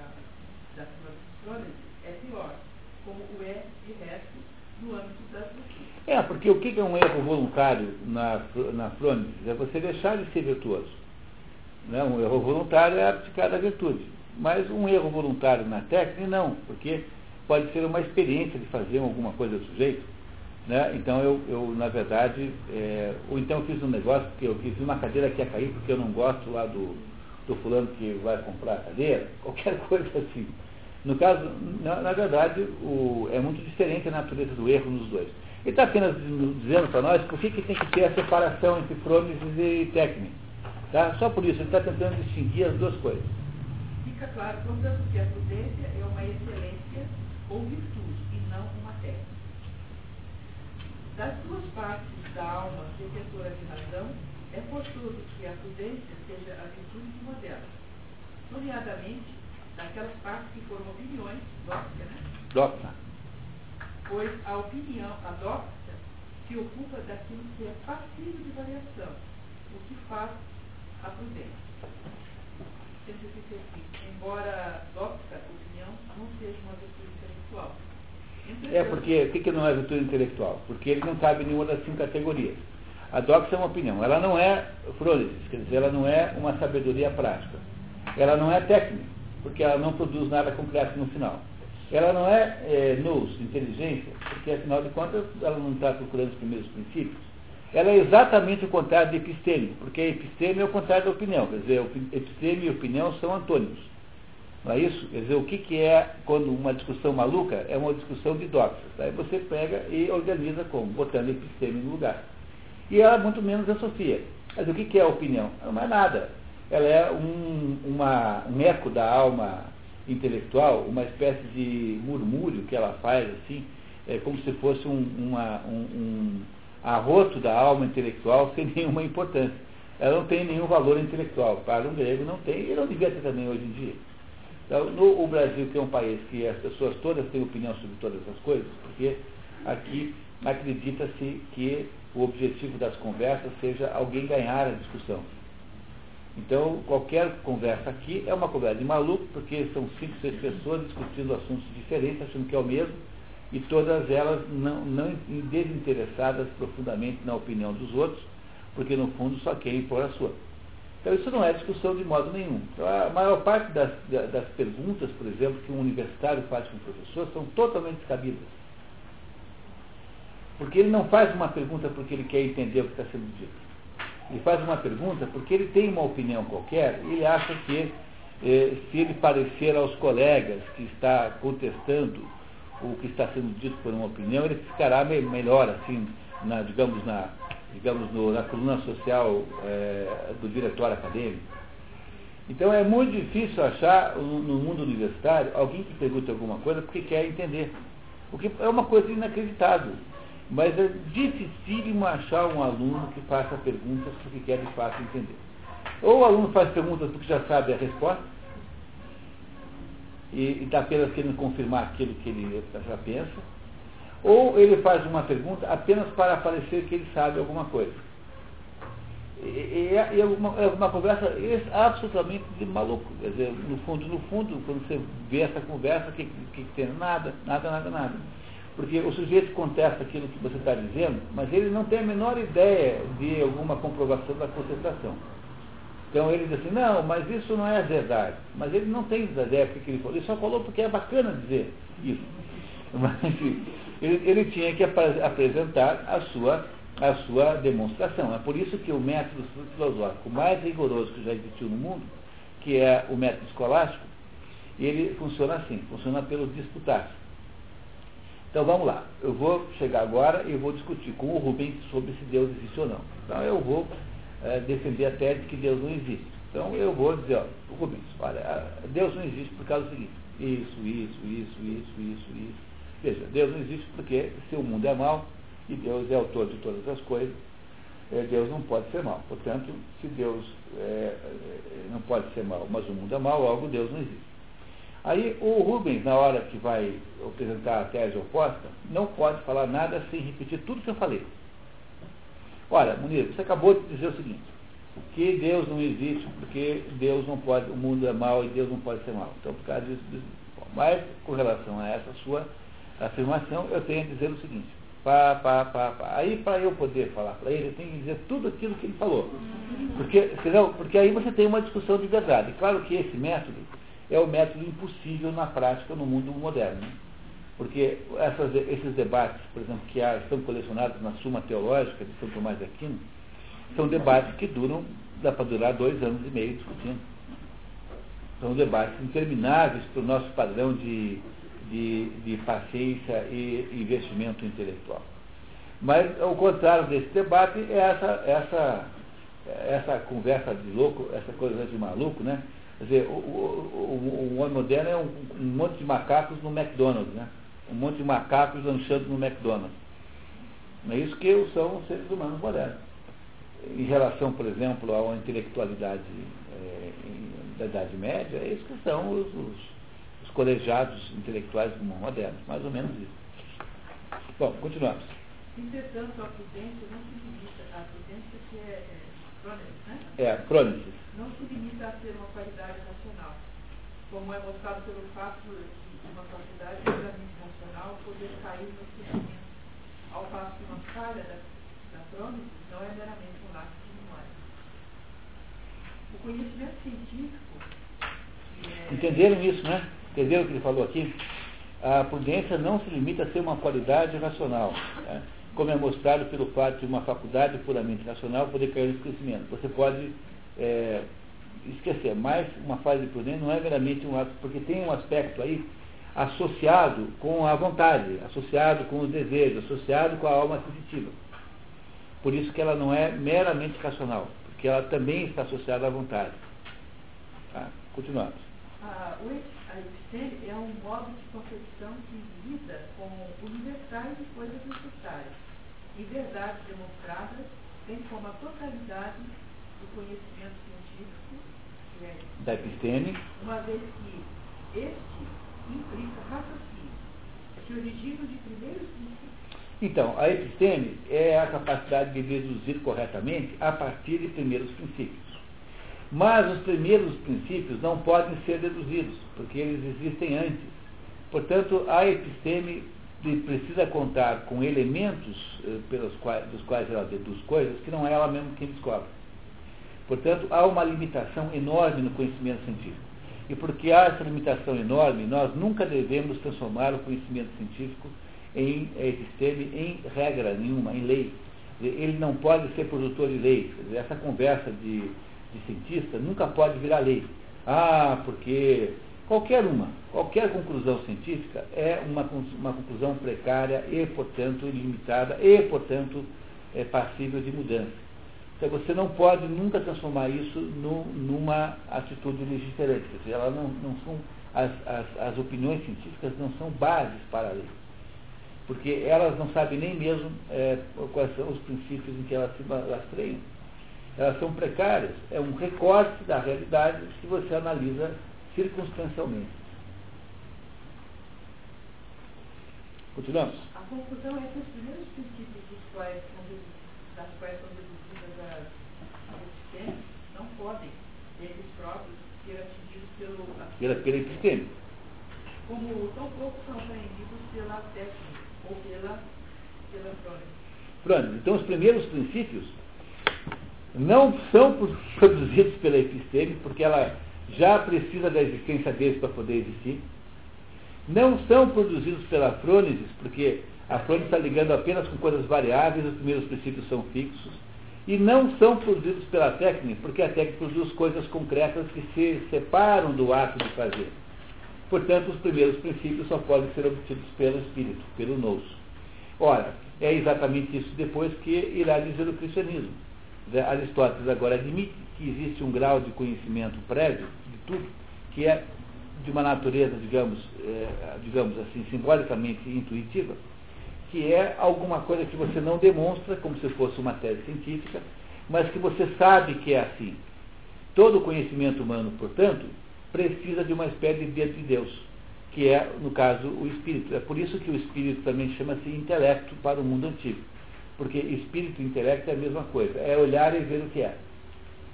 S2: das profissões é pior, como o é de resto no âmbito das virtudes.
S1: É, porque o que é um erro voluntário na, na frônese? É você deixar de ser virtuoso. Né? Um erro voluntário é abdicar da virtude. Mas um erro voluntário na técnica, não, porque pode ser uma experiência de fazer alguma coisa do sujeito né? Então eu, eu na verdade, é, ou então eu fiz um negócio que eu fiz uma cadeira que ia cair porque eu não gosto lá do, do fulano que vai comprar a cadeira, qualquer coisa assim. No caso, na, na verdade, o, é muito diferente a natureza do erro nos dois. Ele está apenas dizendo para nós por que, que tem que ter a separação entre frônesis e técnica. Tá? Só por isso, ele está tentando distinguir as duas coisas.
S2: Fica claro, portanto, que a prudência é uma excelência ou virtude das duas partes da alma detentora de razão, é forçoso que a prudência seja a virtude de uma delas, nomeadamente daquelas partes que foram opiniões, doxa, né?
S1: Doxa.
S2: Pois a opinião, a doxa, se ocupa daquilo que é passivo de variação, o que faz a prudência. Embora doxa, opinião, não seja uma virtude intelectual
S1: é porque, o que, que não é virtude intelectual? Porque ele não cabe em nenhuma das cinco categorias. A doxa é uma opinião. Ela não é frônesis, quer dizer, ela não é uma sabedoria prática. Ela não é técnica, porque ela não produz nada concreto no final. Ela não é, é nous, inteligência, porque afinal de contas ela não está procurando os primeiros princípios. Ela é exatamente o contrário de episteme, porque episteme é o contrário da opinião. Quer dizer, episteme e opinião são antônimos. Não é isso? Quer dizer, o que, que é quando uma discussão maluca é uma discussão de doxas. Aí você pega e organiza como? Botando episteme no lugar. E ela muito menos a Sofia. Mas o que, que é a opinião? Não é nada. Ela é um, uma, um eco da alma intelectual, uma espécie de murmúrio que ela faz, assim, é como se fosse um, uma, um, um arroto da alma intelectual sem nenhuma importância. Ela não tem nenhum valor intelectual. Para um grego não tem, e não devia ter também hoje em dia. Então, no o Brasil, que é um país que as pessoas todas têm opinião sobre todas as coisas, porque aqui acredita-se que o objetivo das conversas seja alguém ganhar a discussão. Então, qualquer conversa aqui é uma conversa de maluco, porque são cinco, seis pessoas discutindo assuntos diferentes, achando que é o mesmo, e todas elas não, não desinteressadas profundamente na opinião dos outros, porque no fundo só querem pôr a sua. Então isso não é discussão de modo nenhum. Então, a maior parte das, das perguntas, por exemplo, que um universitário faz com o professor são totalmente descabidas. Porque ele não faz uma pergunta porque ele quer entender o que está sendo dito. Ele faz uma pergunta porque ele tem uma opinião qualquer e ele acha que eh, se ele parecer aos colegas que está contestando o que está sendo dito por uma opinião, ele ficará me melhor, assim, na, digamos, na, digamos no, na coluna social eh, do diretório acadêmico. Então é muito difícil achar no mundo universitário alguém que pergunte alguma coisa porque quer entender. O que é uma coisa inacreditável. Mas é dificílimo achar um aluno que faça perguntas porque quer de fato entender. Ou o aluno faz perguntas porque já sabe a resposta, e está apenas querendo confirmar aquilo que ele já pensa, ou ele faz uma pergunta apenas para parecer que ele sabe alguma coisa. E, e, e é, uma, é uma conversa absolutamente de maluco. Quer dizer, no fundo, no fundo, quando você vê essa conversa, que, que tem? Nada, nada, nada, nada. Porque o sujeito contesta aquilo que você está dizendo, mas ele não tem a menor ideia de alguma comprovação da contestação. Então ele diz assim, não, mas isso não é verdade. Mas ele não tem ideia porque que ele falou. Ele só falou porque é bacana dizer isso. Mas ele, ele tinha que ap apresentar a sua, a sua demonstração. É por isso que o método filosófico mais rigoroso que já existiu no mundo, que é o método escolástico, ele funciona assim, funciona pelo disputar. Então vamos lá, eu vou chegar agora e vou discutir com o Rubens sobre se Deus existe ou não. Então eu vou é, defender a tese de que Deus não existe. Então eu vou dizer, ó, Rubens, olha, Deus não existe por causa do seguinte, isso, isso, isso, isso, isso, isso. Veja, Deus não existe porque se o mundo é mau e Deus é autor de todas as coisas, é, Deus não pode ser mau. Portanto, se Deus é, é não pode ser mau, mas o mundo é mau, logo Deus não existe. Aí o Rubens, na hora que vai apresentar a tese oposta, não pode falar nada sem repetir tudo que eu falei. Olha, Munir, você acabou de dizer o seguinte, que Deus não existe, porque Deus não pode, o mundo é mau e Deus não pode ser mau. Então, por causa disso, disso mas com relação a essa sua afirmação, eu tenho a dizer o seguinte, pá, pá, pá, pá. Aí para eu poder falar para ele, eu tenho que dizer tudo aquilo que ele falou. Porque, senão, porque aí você tem uma discussão de verdade. Claro que esse método é o método impossível na prática no mundo moderno. Porque essas, esses debates, por exemplo, que há, estão colecionados na Suma Teológica de São Tomás de Aquino, são debates que duram, dá para durar dois anos e meio discutindo. São debates intermináveis para o nosso padrão de, de, de paciência e investimento intelectual. Mas, ao contrário desse debate, é essa, essa, essa conversa de louco, essa coisa de maluco, né? Quer dizer, o, o, o, o homem moderno é um, um, monte de macacos no McDonald's, né? Um monte de macacos lanchando no McDonald's. Não é isso que são os seres humanos modernos. Em relação, por exemplo, à intelectualidade é, da Idade Média, é isso que são os, os, os colegiados intelectuais modernos, mais ou menos isso. Bom, continuamos.
S2: Entretanto, a prudência não se limita à prudência que é, é crônica, né?
S1: É, crônica
S2: não se limita a ser uma qualidade racional, como é mostrado pelo fato de uma qualidade puramente racional poder cair no esquecimento, ao passo que uma falha da, da crônica não é meramente um lapso de memória. O conhecimento científico.
S1: É... Entenderam isso, né? Entenderam o que ele falou aqui? A prudência não se limita a ser uma qualidade racional. Né? como é mostrado pelo fato de uma faculdade puramente racional poder cair no esquecimento. Você pode é, esquecer, mas uma fase de prudência não é meramente um ato, porque tem um aspecto aí associado com a vontade, associado com os desejos, associado com a alma sensitiva. Por isso que ela não é meramente racional, porque ela também está associada à vontade. Tá? Continuamos.
S2: Ah, a episteme é um modo de concepção que lida com universais e coisas necessárias, e verdades demonstradas, bem como a totalidade do conhecimento científico, que é
S1: da episteme,
S2: uma vez que este implica raciocínio, origina de primeiros princípios.
S1: Então, a episteme é a capacidade de deduzir corretamente a partir de primeiros princípios. Mas os primeiros princípios não podem ser deduzidos, porque eles existem antes. Portanto, a episteme precisa contar com elementos eh, pelos quais, dos quais ela deduz coisas que não é ela mesma quem descobre. Portanto, há uma limitação enorme no conhecimento científico. E porque há essa limitação enorme, nós nunca devemos transformar o conhecimento científico em episteme, em regra nenhuma, em lei. Ele não pode ser produtor de lei. Essa conversa de, de cientista nunca pode virar lei. Ah, porque qualquer uma, qualquer conclusão científica é uma, uma conclusão precária e, portanto, limitada e, portanto, é passível de mudança. Então, você não pode nunca transformar isso no, numa atitude legislante. Ela não, não são, as, as, as, opiniões científicas não são bases para a lei. Porque elas não sabem nem mesmo é, quais são os princípios em que elas se lastreiam. Elas são precárias. É um recorte da realidade que você analisa circunstancialmente. Continuamos?
S2: A conclusão é que os primeiros princípios dos quais, das quais são não podem, eles próprios, ser atingidos pelo,
S1: pela, pela episteme.
S2: Como tão pouco são apreendidos pela técnica ou pela, pela frônica.
S1: Pronto, então os primeiros princípios não são produzidos pela episteme, porque ela já precisa da existência deles para poder existir. Não são produzidos pela frônesis, porque a frônesis está ligando apenas com coisas variáveis, os primeiros princípios são fixos e não são produzidos pela técnica, porque a técnica produz coisas concretas que se separam do ato de fazer. Portanto, os primeiros princípios só podem ser obtidos pelo espírito, pelo nous. Ora, é exatamente isso depois que irá dizer o cristianismo. Aristóteles agora admite que existe um grau de conhecimento prévio de tudo, que é de uma natureza, digamos, é, digamos assim, simbolicamente intuitiva, que é alguma coisa que você não demonstra como se fosse uma tese científica, mas que você sabe que é assim. Todo conhecimento humano, portanto, precisa de uma espécie de dedo de Deus, que é, no caso, o espírito. É por isso que o espírito também chama-se intelecto para o mundo antigo. Porque espírito e intelecto é a mesma coisa, é olhar e ver o que é.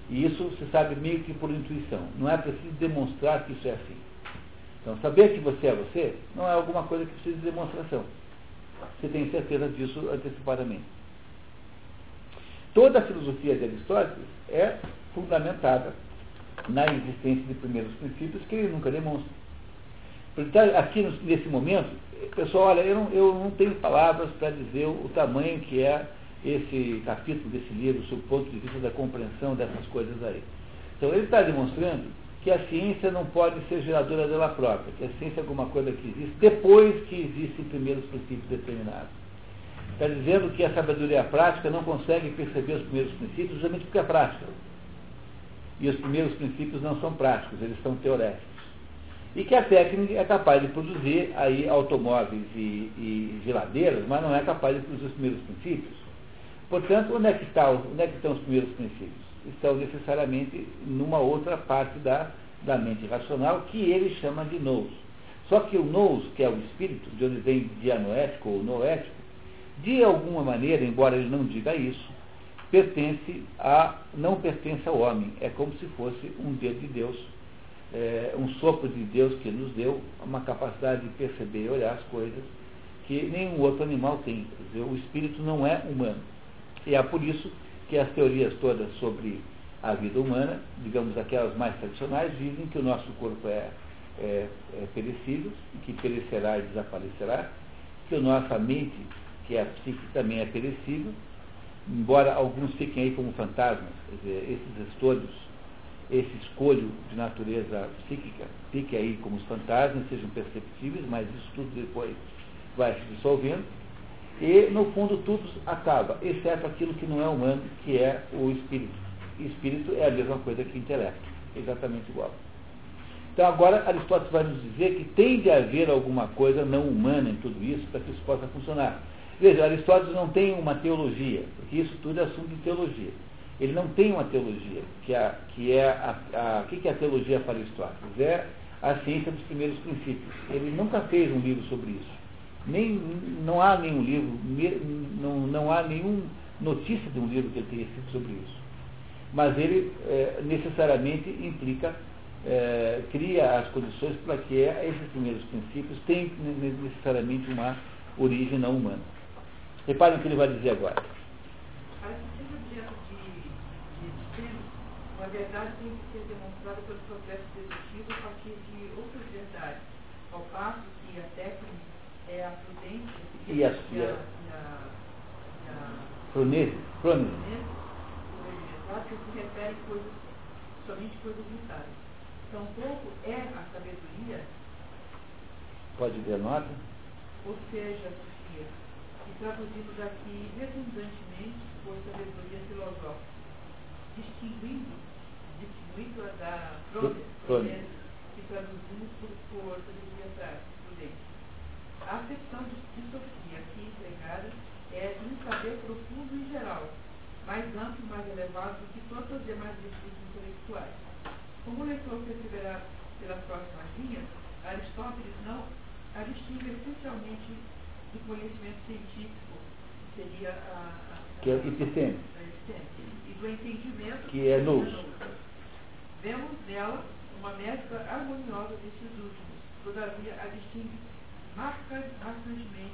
S1: E isso se sabe meio que por intuição. Não é preciso demonstrar que isso é assim. Então, saber que você é você não é alguma coisa que precisa de demonstração. Você tem certeza disso antecipadamente. Toda a filosofia de Aristóteles é fundamentada na existência de primeiros princípios que ele nunca demonstra. Aqui nesse momento, pessoal, olha, eu não, eu não tenho palavras para dizer o tamanho que é esse capítulo desse livro, sob o ponto de vista da compreensão dessas coisas aí. Então, ele está demonstrando que a ciência não pode ser geradora dela própria, que a ciência é alguma coisa que existe depois que existem primeiros princípios determinados. Está dizendo que a sabedoria prática não consegue perceber os primeiros princípios justamente porque é prática. E os primeiros princípios não são práticos, eles são teoréticos. E que a técnica é capaz de produzir aí automóveis e, e geladeiras, mas não é capaz de produzir os primeiros princípios. Portanto, onde é que, está, onde é que estão os primeiros princípios? Estão necessariamente numa outra parte da, da mente racional, que ele chama de nous. Só que o nous, que é o espírito, de onde vem dianoético ou noético, de alguma maneira, embora ele não diga isso, pertence a, não pertence ao homem. É como se fosse um dedo de Deus, é, um sopro de Deus que nos deu uma capacidade de perceber e olhar as coisas que nenhum outro animal tem. Dizer, o espírito não é humano. E é por isso que as teorias todas sobre a vida humana, digamos aquelas mais tradicionais, dizem que o nosso corpo é, é, é perecível, que perecerá e desaparecerá, que a nossa mente, que é a psique, também é perecível, embora alguns fiquem aí como fantasmas, dizer, esses estudos, esse escolho de natureza psíquica, fique aí como os fantasmas, sejam perceptíveis, mas isso tudo depois vai se dissolvendo, e, no fundo, tudo acaba, exceto aquilo que não é humano, que é o espírito. Espírito é a mesma coisa que intelecto, exatamente igual. Então, agora, Aristóteles vai nos dizer que tem de haver alguma coisa não humana em tudo isso para que isso possa funcionar. Veja, Aristóteles não tem uma teologia, porque isso tudo é assunto de teologia. Ele não tem uma teologia, que, é, que é a, a, a que é a teologia para Aristóteles? É a ciência dos primeiros princípios. Ele nunca fez um livro sobre isso. Nem, não há nenhum livro, não, não há nenhuma notícia de um livro que ele tenha escrito sobre isso. Mas ele é, necessariamente implica, é, cria as condições para que esses primeiros princípios tenham necessariamente uma origem não humana. Reparem o que ele vai dizer agora.
S2: De verdade tem que ser demonstrada pelo processo dedutivo a partir de outras verdades, ao passo que a técnica é a prudência
S1: e a, e a, Prunese, prunese.
S2: que se refere coisas, somente coisas mutáveis. Tampouco é a sabedoria.
S1: Pode ver a nota?
S2: Ou seja, Sofia, e traduzido daqui redundantemente por sabedoria filosófica, distinguindo, distinguindo a da prunese, que traduzimos por, por sabedoria prudente. A acepção de, de Sofia aqui empregada é de um saber profundo em geral, mais amplo e mais elevado do que todas as demais virtudes intelectuais. Como o leitor perceberá pelas próximas linhas, Aristóteles não a distingue essencialmente do conhecimento científico, que seria a, a,
S1: que é episteme.
S2: e do entendimento
S1: que é luz.
S2: Vemos nela uma mescla harmoniosa desses últimos, todavia a distingue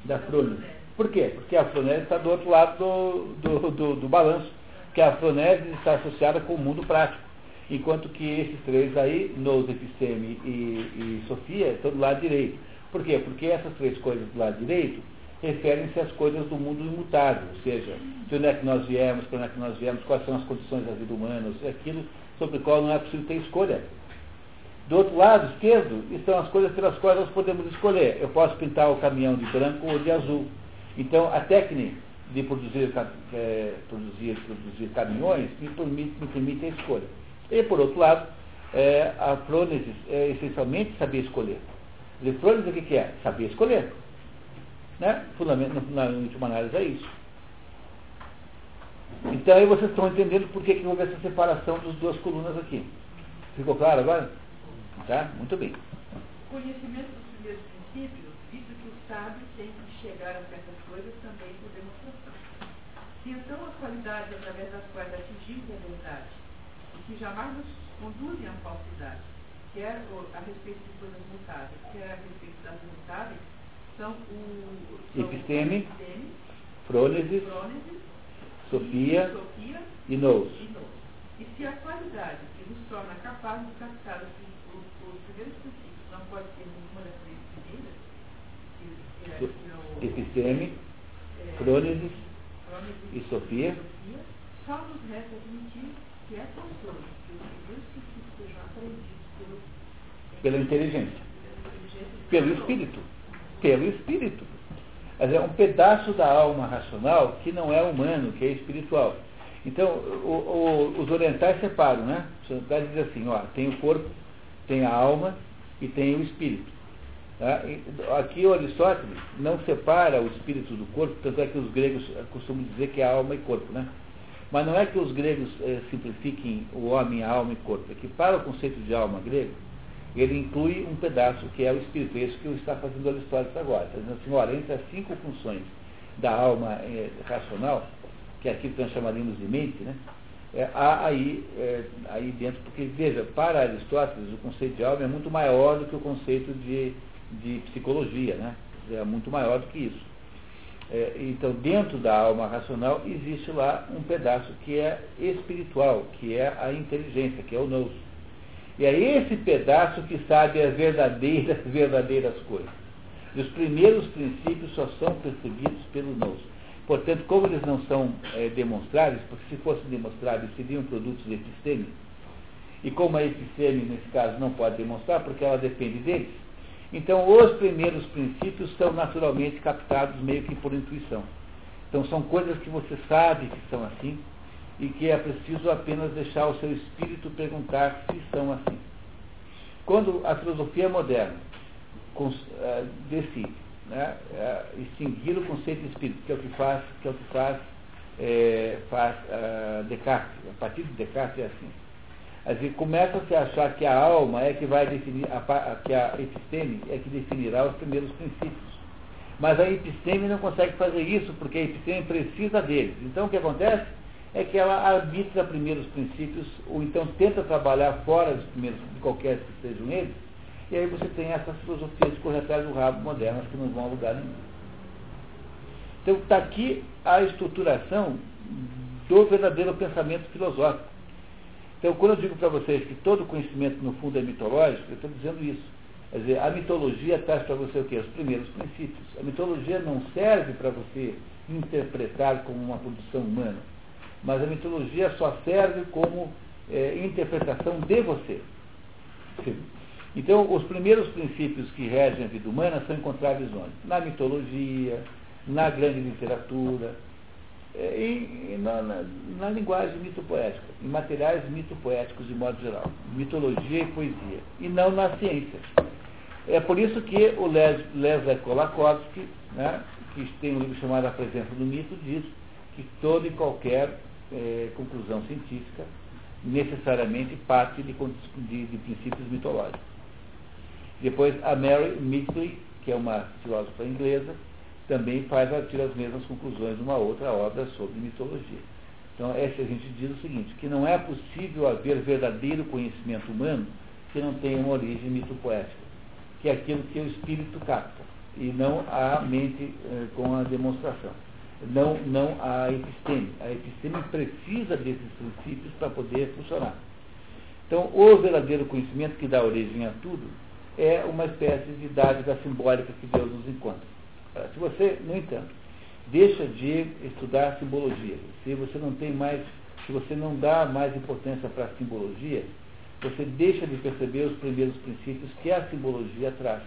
S1: da crônica. Por quê? Porque a afronese está do outro lado do, do, do, do balanço, que a afronese está associada com o mundo prático, enquanto que esses três aí, Nous, Episteme e, e Sofia, estão do lado direito. Por quê? Porque essas três coisas do lado direito referem-se às coisas do mundo imutável, ou seja, de onde é que nós viemos, para onde é que nós viemos, quais são as condições da vida humana, aquilo sobre o qual não é possível ter escolha. Do outro lado esquerdo estão as coisas pelas quais nós podemos escolher. Eu posso pintar o caminhão de branco ou de azul. Então, a técnica de produzir, é, produzir, produzir caminhões me permite, me permite a escolha. E, por outro lado, é, a frônesis é essencialmente saber escolher. E frônesis o que, que é? Saber escolher. Né? Fundamento, na última análise é isso. Então aí vocês estão entendendo por que, que houve essa separação das duas colunas aqui. Ficou claro agora? Tá? Muito bem.
S2: Conhecimento dos primeiros princípios, visto que o sábio tem que chegar a certas coisas também por demonstração. Se então as qualidades através das quais atingimos a verdade, e que jamais nos conduzem à falsidade, quer a respeito de coisas mutáveis, quer a respeito das mutáveis, são o
S1: são episteme, episteme frônesis, sofia,
S2: sofia
S1: e nous.
S2: E se a qualidade que nos torna capazes de captar os,
S1: Episteme, Crônesis e Sofia.
S2: Só nos resta admitir que é consolo que os princípios sejam aprendidos
S1: pela inteligência, pelo espírito. Pelo espírito. É um pedaço da alma racional que não é humano, que é espiritual. Então, o, o, os orientais separam, né? Os orientais dizem assim, ó, tem o corpo, tem a alma e tem o espírito. Tá? Aqui o Aristóteles não separa o espírito do corpo, tanto é que os gregos costumam dizer que é alma e corpo. Né? Mas não é que os gregos eh, simplifiquem o homem, a alma e corpo. É que para o conceito de alma grego, ele inclui um pedaço que é o espírito. É isso que está fazendo o Aristóteles agora. Está dizendo assim, olha, entre as cinco funções da alma eh, racional, que aqui nós chamaríamos de mente, né? É, há aí, é, aí dentro, porque veja, para Aristóteles o conceito de alma é muito maior do que o conceito de de psicologia, né? É muito maior do que isso. É, então, dentro da alma racional existe lá um pedaço que é espiritual, que é a inteligência, que é o nous. E é esse pedaço que sabe as verdadeiras, verdadeiras coisas. E os primeiros princípios só são percebidos pelo nous. Portanto, como eles não são é, demonstráveis, porque se fossem demonstráveis seriam produtos de episteme, e como a episteme, nesse caso, não pode demonstrar, porque ela depende deles, então, os primeiros princípios são naturalmente captados meio que por intuição. Então, são coisas que você sabe que são assim e que é preciso apenas deixar o seu espírito perguntar se são assim. Quando a filosofia moderna uh, decide né, uh, extinguir o conceito de espírito, que é o que faz, que é o que faz, é, faz uh, Descartes, a partir de Descartes é assim Assim, começa-se a achar que a alma é que vai definir, a, que a episteme é que definirá os primeiros princípios. Mas a episteme não consegue fazer isso, porque a episteme precisa deles. Então o que acontece é que ela arbitra primeiros princípios, ou então tenta trabalhar fora dos primeiros, de qualquer que sejam eles, e aí você tem essas filosofias de correr atrás do rabo modernas que não vão a lugar nenhum. Então está aqui a estruturação do verdadeiro pensamento filosófico. Então, quando eu digo para vocês que todo conhecimento, no fundo, é mitológico, eu estou dizendo isso. Quer dizer, a mitologia traz para você o quê? Os primeiros princípios. A mitologia não serve para você interpretar como uma produção humana, mas a mitologia só serve como é, interpretação de você. Então, os primeiros princípios que regem a vida humana são encontrados onde? Na mitologia, na grande literatura, é, e, na, na, na, linguagem mitopoética, em materiais mitopoéticos de modo geral, mitologia e poesia, e não na ciência. É por isso que o Leslie Kolakowski, né, que tem um livro chamado A Presença do Mito, diz que toda e qualquer é, conclusão científica necessariamente parte de, de, de, princípios mitológicos. Depois, a Mary Midgley, que é uma filósofa inglesa, também faz tira as mesmas conclusões de uma outra obra sobre mitologia. Então, essa a gente diz o seguinte, que não é possível haver verdadeiro conhecimento humano que não tenha uma origem mitopoética, que é aquilo que o espírito capta, e não a mente eh, com a demonstração. Não, não a episteme. A episteme precisa desses princípios para poder funcionar. Então, o verdadeiro conhecimento que dá origem a tudo é uma espécie de dádiva simbólica que Deus nos encontra. Se você, no entanto, deixa de estudar simbologia, se você não tem mais, se você não dá mais importância para a simbologia, você deixa de perceber os primeiros princípios que a simbologia traz.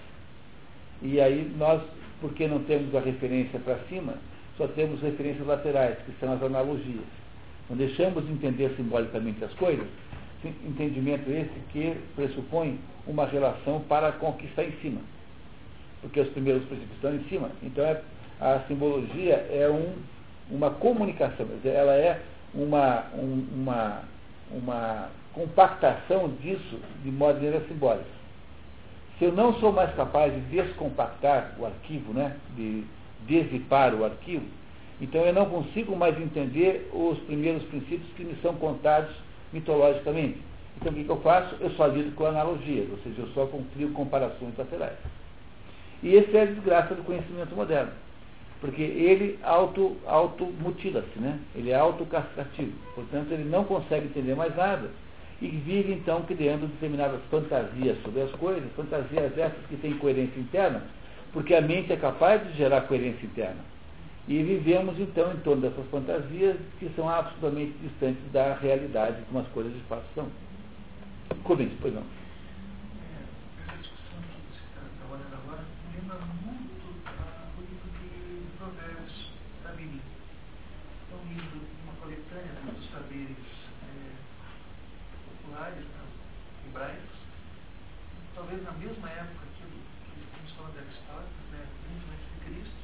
S1: E aí nós, porque não temos a referência para cima, só temos referências laterais, que são as analogias. Não deixamos de entender simbolicamente as coisas, entendimento esse que pressupõe uma relação para está em cima porque os primeiros princípios estão em cima. Então é, a simbologia é um, uma comunicação, ela é uma, um, uma, uma compactação disso de maneira simbólica. Se eu não sou mais capaz de descompactar o arquivo, né, de desipar o arquivo, então eu não consigo mais entender os primeiros princípios que me são contados mitologicamente. Então o que, que eu faço? Eu só lido com analogias, ou seja, eu só crio comparações laterais. E essa é a desgraça do conhecimento moderno. Porque ele auto, auto-mutila-se, né? ele é autocastrativo. Portanto, ele não consegue entender mais nada. E vive, então, criando determinadas fantasias sobre as coisas, fantasias essas que têm coerência interna, porque a mente é capaz de gerar coerência interna. E vivemos, então, em torno dessas fantasias que são absolutamente distantes da realidade, como as coisas de fato são. Comente, pois não.
S3: talvez na mesma época que estamos falando de Aristóteles, né, muito antes de Cristo,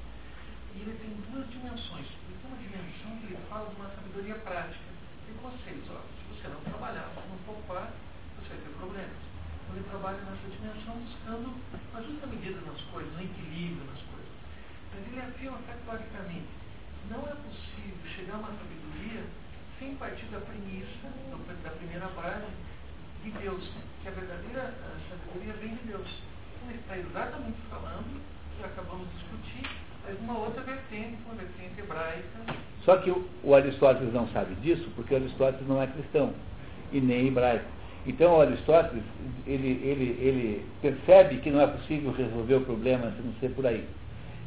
S3: e ele tem duas dimensões. Ele tem uma dimensão que ele fala de uma sabedoria prática, de conceitos. Ó, se você não trabalhar, se não poupar, você vai ter problemas. Então ele trabalha nessa dimensão buscando uma justa medida nas coisas, um equilíbrio nas coisas. Mas ele afirma categoricamente, não é possível chegar a uma sabedoria sem partir da premissa, da primeira base, de Deus, que a verdadeira sabedoria vem de Deus. Então, ele está exatamente falando, que acabamos de discutir, mas uma outra vertente, uma vertente hebraica.
S1: Só que o, o Aristóteles não sabe disso, porque o Aristóteles não é cristão e nem hebraico. Então o Aristóteles, ele, ele, ele percebe que não é possível resolver o problema se não ser por aí.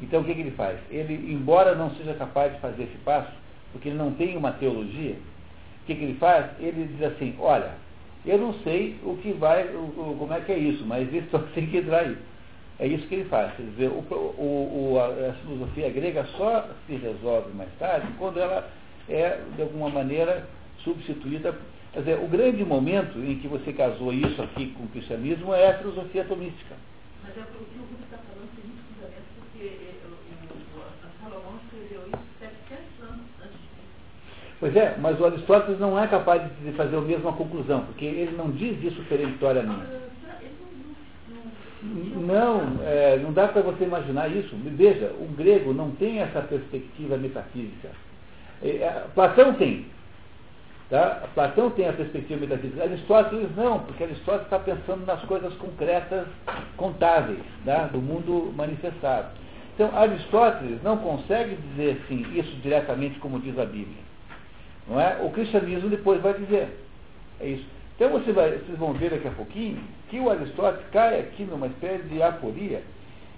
S1: Então o que, que ele faz? Ele, embora não seja capaz de fazer esse passo, porque ele não tem uma teologia, o que, que ele faz? Ele diz assim, olha, eu não sei o que vai, o, como é que é isso, mas isso tem que entrar aí. É isso que ele faz. Quer dizer, o, o, a filosofia grega só se resolve mais tarde quando ela é, de alguma maneira, substituída. Quer dizer, o grande momento em que você casou isso aqui com o cristianismo é a filosofia tomística.
S2: Mas é o que o está falando tem muito fundamento, porque é, o, Salomão escreveu isso 700 anos antes de
S1: Pois é, mas o Aristóteles não é capaz de fazer a mesma conclusão, porque ele não diz isso peremptoriamente. Não, é, não dá para você imaginar isso. Veja, o grego não tem essa perspectiva metafísica. É, é, Platão tem. Tá? Platão tem a perspectiva metafísica. Aristóteles não, porque Aristóteles está pensando nas coisas concretas, contáveis, tá? do mundo manifestado. Então, Aristóteles não consegue dizer assim, isso diretamente como diz a Bíblia. Não é? O cristianismo depois vai dizer. É isso. Então você vai, vocês vão ver daqui a pouquinho que o Aristóteles cai aqui numa espécie de aporia.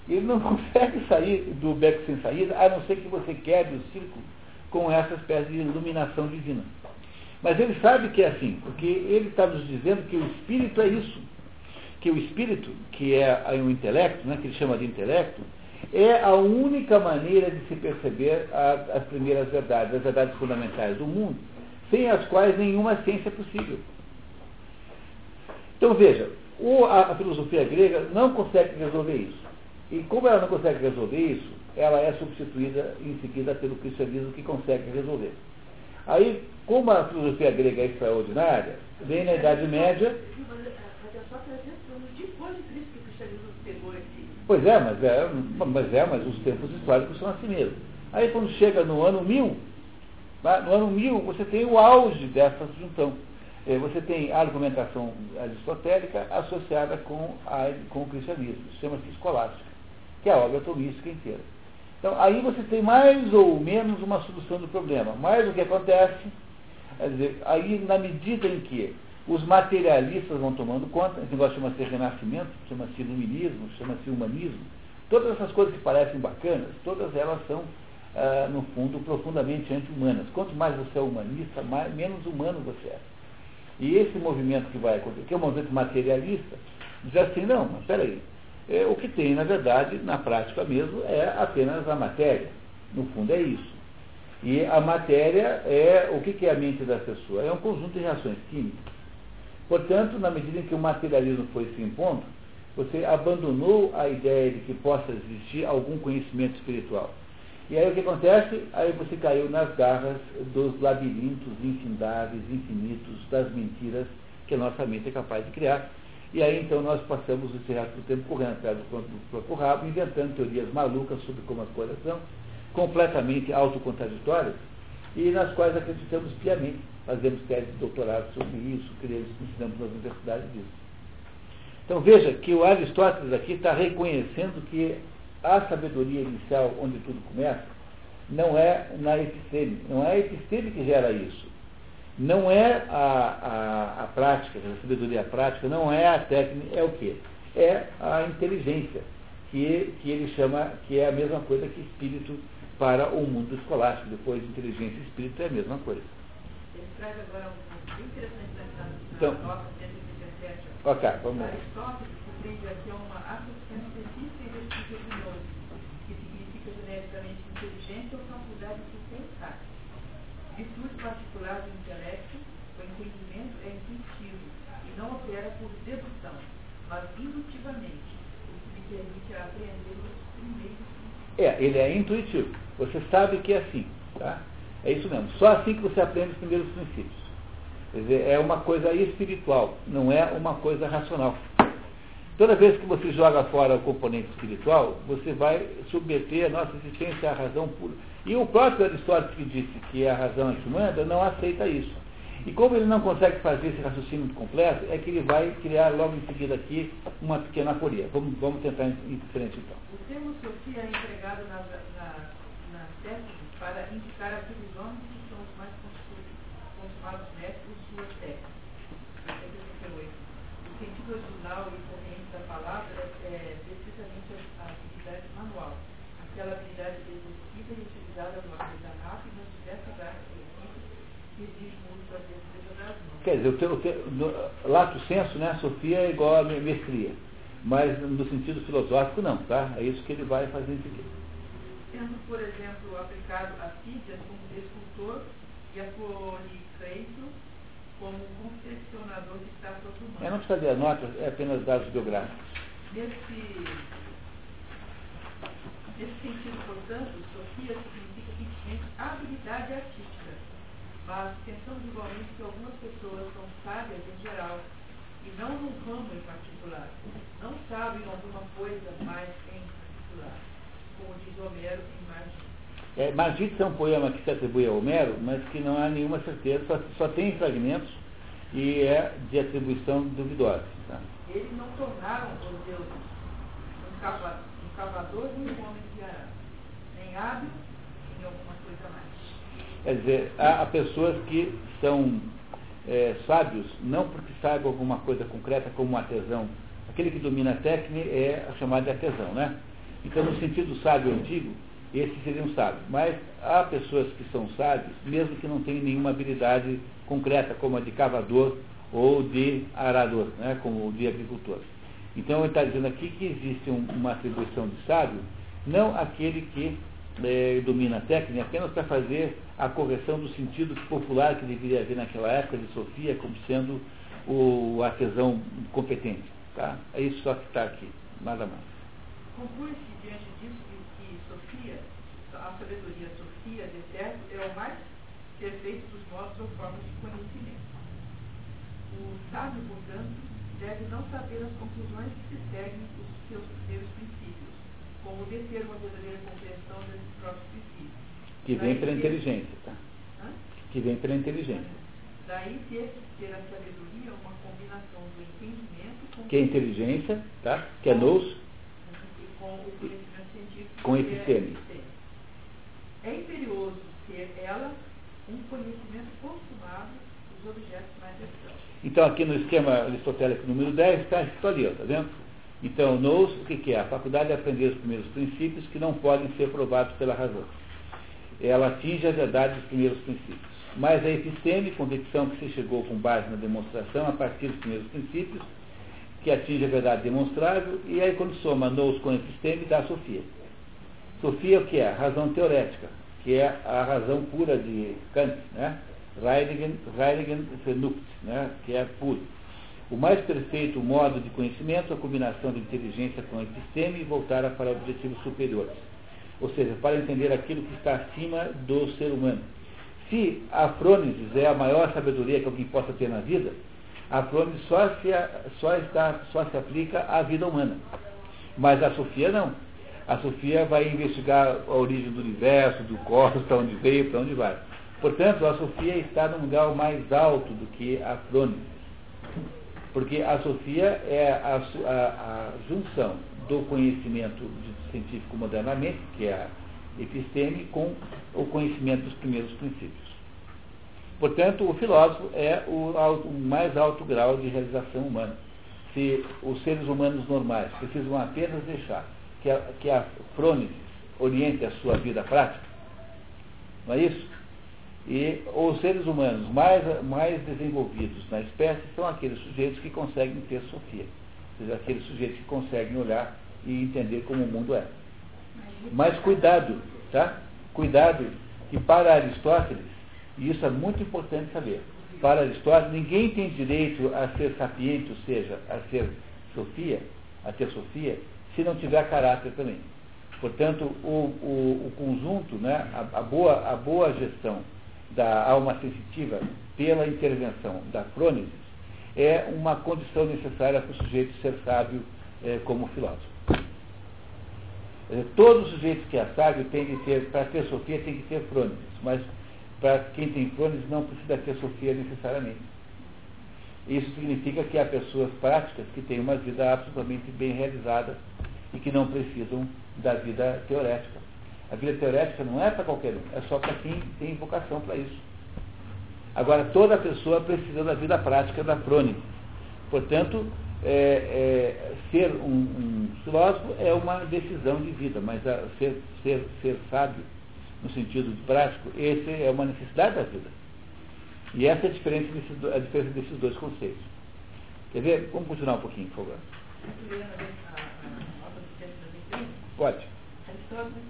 S1: Ele não consegue sair do beco sem saída, a não ser que você quebre o círculo com essa espécie de iluminação divina. Mas ele sabe que é assim, porque ele está nos dizendo que o espírito é isso. Que o espírito, que é o intelecto, né, que ele chama de intelecto, é a única maneira de se perceber a, as primeiras verdades, as verdades fundamentais do mundo, sem as quais nenhuma ciência é possível. Então veja, o, a, a filosofia grega não consegue resolver isso. E como ela não consegue resolver isso, ela é substituída em seguida pelo cristianismo que consegue resolver. Aí, como a filosofia grega é extraordinária, vem na Idade Média. Pois é, mas é, mas é, mas os tempos históricos são assim mesmo. Aí quando chega no ano 1000, no ano 1000 você tem o auge dessa junção. É, você tem a argumentação aristotélica associada com, a, com o cristianismo, chama-se escolástica, que é a obra tomística inteira. Então, aí você tem mais ou menos uma solução do problema. Mas o que acontece, dizer, aí na medida em que os materialistas vão tomando conta, esse negócio chama-se renascimento, chama-se iluminismo, chama-se humanismo, todas essas coisas que parecem bacanas, todas elas são, ah, no fundo, profundamente anti-humanas. Quanto mais você é humanista, mais, menos humano você é. E esse movimento que vai acontecer, que é um movimento materialista, diz assim, não, mas peraí, é, o que tem, na verdade, na prática mesmo, é apenas a matéria. No fundo é isso. E a matéria é o que é a mente da pessoa? É um conjunto de reações químicas. Portanto, na medida em que o materialismo foi se impondo, você abandonou a ideia de que possa existir algum conhecimento espiritual. E aí o que acontece? Aí você caiu nas garras dos labirintos infindáveis, infinitos, das mentiras que a nossa mente é capaz de criar e aí então nós passamos esse resto do tempo correndo atrás do próprio rabo, inventando teorias malucas sobre como as coisas são, completamente autocontradditórias, e nas quais acreditamos piamente. Fazemos tese de doutorado sobre isso, criamos, ensinamos nas universidades disso. Então veja que o Aristóteles aqui está reconhecendo que a sabedoria inicial, onde tudo começa, não é na episteme. Não é a episteme que gera isso não é a, a, a prática, a sabedoria prática, não é a técnica, é o quê? É a inteligência, que, que ele chama, que é a mesma coisa que espírito para o mundo escolástico. Depois, inteligência e espírito é a mesma coisa.
S2: Ele traz agora um bem interessante na, na
S1: então,
S2: nota 117.
S1: Ok, vamos lá.
S2: Aristóteles compreende aqui uma associação específica e de que significa genericamente inteligência ou capacidade de pensar. Virtude particular do intelecto, o entendimento é intuitivo e não opera por dedução, mas indutivamente, o que permite apreender os primeiros princípios.
S1: É, ele é intuitivo. Você sabe que é assim, tá? É isso mesmo. Só assim que você aprende os primeiros princípios. Quer dizer, é uma coisa espiritual, não é uma coisa racional. Toda vez que você joga fora o componente espiritual, você vai submeter a nossa existência à razão pura. E o próprio Aristóteles que disse que a razão é que manda, não aceita isso. E como ele não consegue fazer esse raciocínio completo, é que ele vai criar logo em seguida aqui uma pequena aporia. Vamos, vamos tentar em frente então.
S2: O termo Sofia é empregado na, na, para indicar aqueles homens que são os mais consumados médicos suas técnicas. O sentido original e da palavra é precisamente a habilidade manual, aquela habilidade exercida e utilizada no artesanato e nas diversas artes que exige muito a destreza das mãos.
S1: Quer dizer, o teu, o teu, no, lato senso, né, Sofia é igual a mestria. Mas no sentido filosófico não, tá? É isso que ele vai fazer em seguida.
S2: Sendo, por exemplo, aplicado a Fídias como escultor e a Policreito como confeccionador de estátuas humanas.
S1: É, não precisa ler notas, é apenas dados biográficos.
S2: Nesse, nesse sentido, portanto, Sofia significa simplesmente habilidade artística, mas pensamos igualmente que algumas pessoas são sábias em geral, e não num ramo em particular, não sabem alguma coisa mais em particular, como diz Homero em Margit.
S1: É, Margit é um poema que se atribui a Homero, mas que não há nenhuma certeza, só, só tem fragmentos e é de atribuição duvidosa. Tá?
S2: Eles não tornaram os deuses um cavador, um cavador nem um homem de arado, nem hábil, nem alguma coisa mais.
S1: Quer dizer, há, há pessoas que são é, sábios, não porque saibam alguma coisa concreta como um artesão. Aquele que domina a técnica é chamado de artesão, né? Então, no sentido sábio antigo, esses seriam sábios. Mas há pessoas que são sábios, mesmo que não tenham nenhuma habilidade concreta, como a de cavador ou de arador, né? como de agricultor. Então, ele está dizendo aqui que existe um, uma atribuição de sábio, não aquele que é, domina a técnica apenas para fazer a correção do sentido popular que deveria haver naquela época de Sofia como sendo o artesão competente. Tá? É isso só que está aqui, nada mais.
S2: Conclui-se diante disso que, que Sofia, a sabedoria Sofia, de certo, é o mais perfeito dos modos ou formas de conhecimento. O sábio, portanto, deve não saber as conclusões que se seguem os seus primeiros princípios, como de ter uma verdadeira compreensão desses próprios princípios.
S1: Que vem pela inteligência, tá?
S2: Hã?
S1: Que vem pela inteligência.
S2: Daí ter, ter a sabedoria uma combinação do entendimento com,
S1: Que é inteligência, tá? Que é nous,
S2: com
S1: episteme.
S2: É, é imperioso ter ela um conhecimento consumado dos objetos mais externos.
S1: Então, aqui no esquema aristotélico número 10, está escrito ali, está vendo? Então, nous, o que, que é? A faculdade de aprender os primeiros princípios que não podem ser provados pela razão. Ela atinge a verdade dos primeiros princípios. Mas a episteme, convicção que se chegou com base na demonstração a partir dos primeiros princípios, que atinge a verdade demonstrável, e aí quando soma nous com episteme, dá Sofia. Sofia o que é? Razão teorética, que é a razão pura de Kant, né? Reinigen, Reinigen Vernunft, né? que é puro. O mais perfeito modo de conhecimento é a combinação de inteligência com episteme e voltar para objetivos superiores. Ou seja, para entender aquilo que está acima do ser humano. Se a frônesis é a maior sabedoria que alguém possa ter na vida, a frônesis só se, só, está, só se aplica à vida humana. Mas a Sofia não. A Sofia vai investigar a origem do universo, do cosmos, para onde veio, para onde vai. Portanto, a Sofia está num grau mais alto do que a frônesis. Porque a Sofia é a, a, a junção do conhecimento científico modernamente, que é a episteme, com o conhecimento dos primeiros princípios. Portanto, o filósofo é o, o mais alto grau de realização humana. Se os seres humanos normais precisam apenas deixar que a, que a frônesis oriente a sua vida prática, não é isso? E os seres humanos mais, mais desenvolvidos na espécie são aqueles sujeitos que conseguem ter Sofia. Ou seja, aqueles sujeitos que conseguem olhar e entender como o mundo é. Mas cuidado, tá? Cuidado que para Aristóteles, e isso é muito importante saber, para Aristóteles ninguém tem direito a ser sapiente, ou seja, a ser Sofia, a ter Sofia, se não tiver caráter também. Portanto, o, o, o conjunto, né, a, a, boa, a boa gestão da alma sensitiva pela intervenção da crônise é uma condição necessária para o sujeito ser sábio é, como filósofo. Todo sujeito que é sábio tem que ter, para ter Sofia tem que ter crônise, mas para quem tem crônise não precisa ter Sofia necessariamente. Isso significa que há pessoas práticas que têm uma vida absolutamente bem realizada e que não precisam da vida teorética. A vida teorética não é para qualquer um, é só para quem tem vocação para isso. Agora, toda pessoa precisa da vida prática da crônica. Portanto, é, é, ser um, um, filósofo é uma decisão de vida, mas a, ser, ser, ser sábio, no sentido prático, esse é uma necessidade da vida. E essa é a diferença desses, a diferença desses dois conceitos. Quer ver? Vamos continuar um pouquinho, por favor. Pode.
S2: A fase de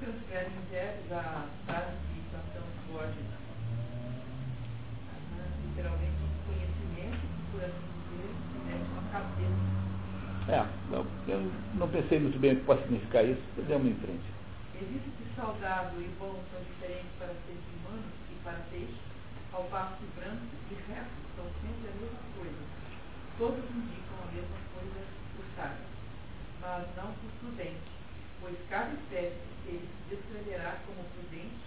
S2: situação. Literalmente, conhecimento, mete uma cabeça.
S1: É, não, eu não pensei muito bem o que pode significar isso, mas é uma em frente.
S2: Existe que saudável e bom são diferentes para seres humanos e para peixes, ao passo que branco e reto são sempre a mesma coisa. Todos indicam a mesma coisa por sábio, mas não por prudente, pois cada espécie ele se descreverá como prudente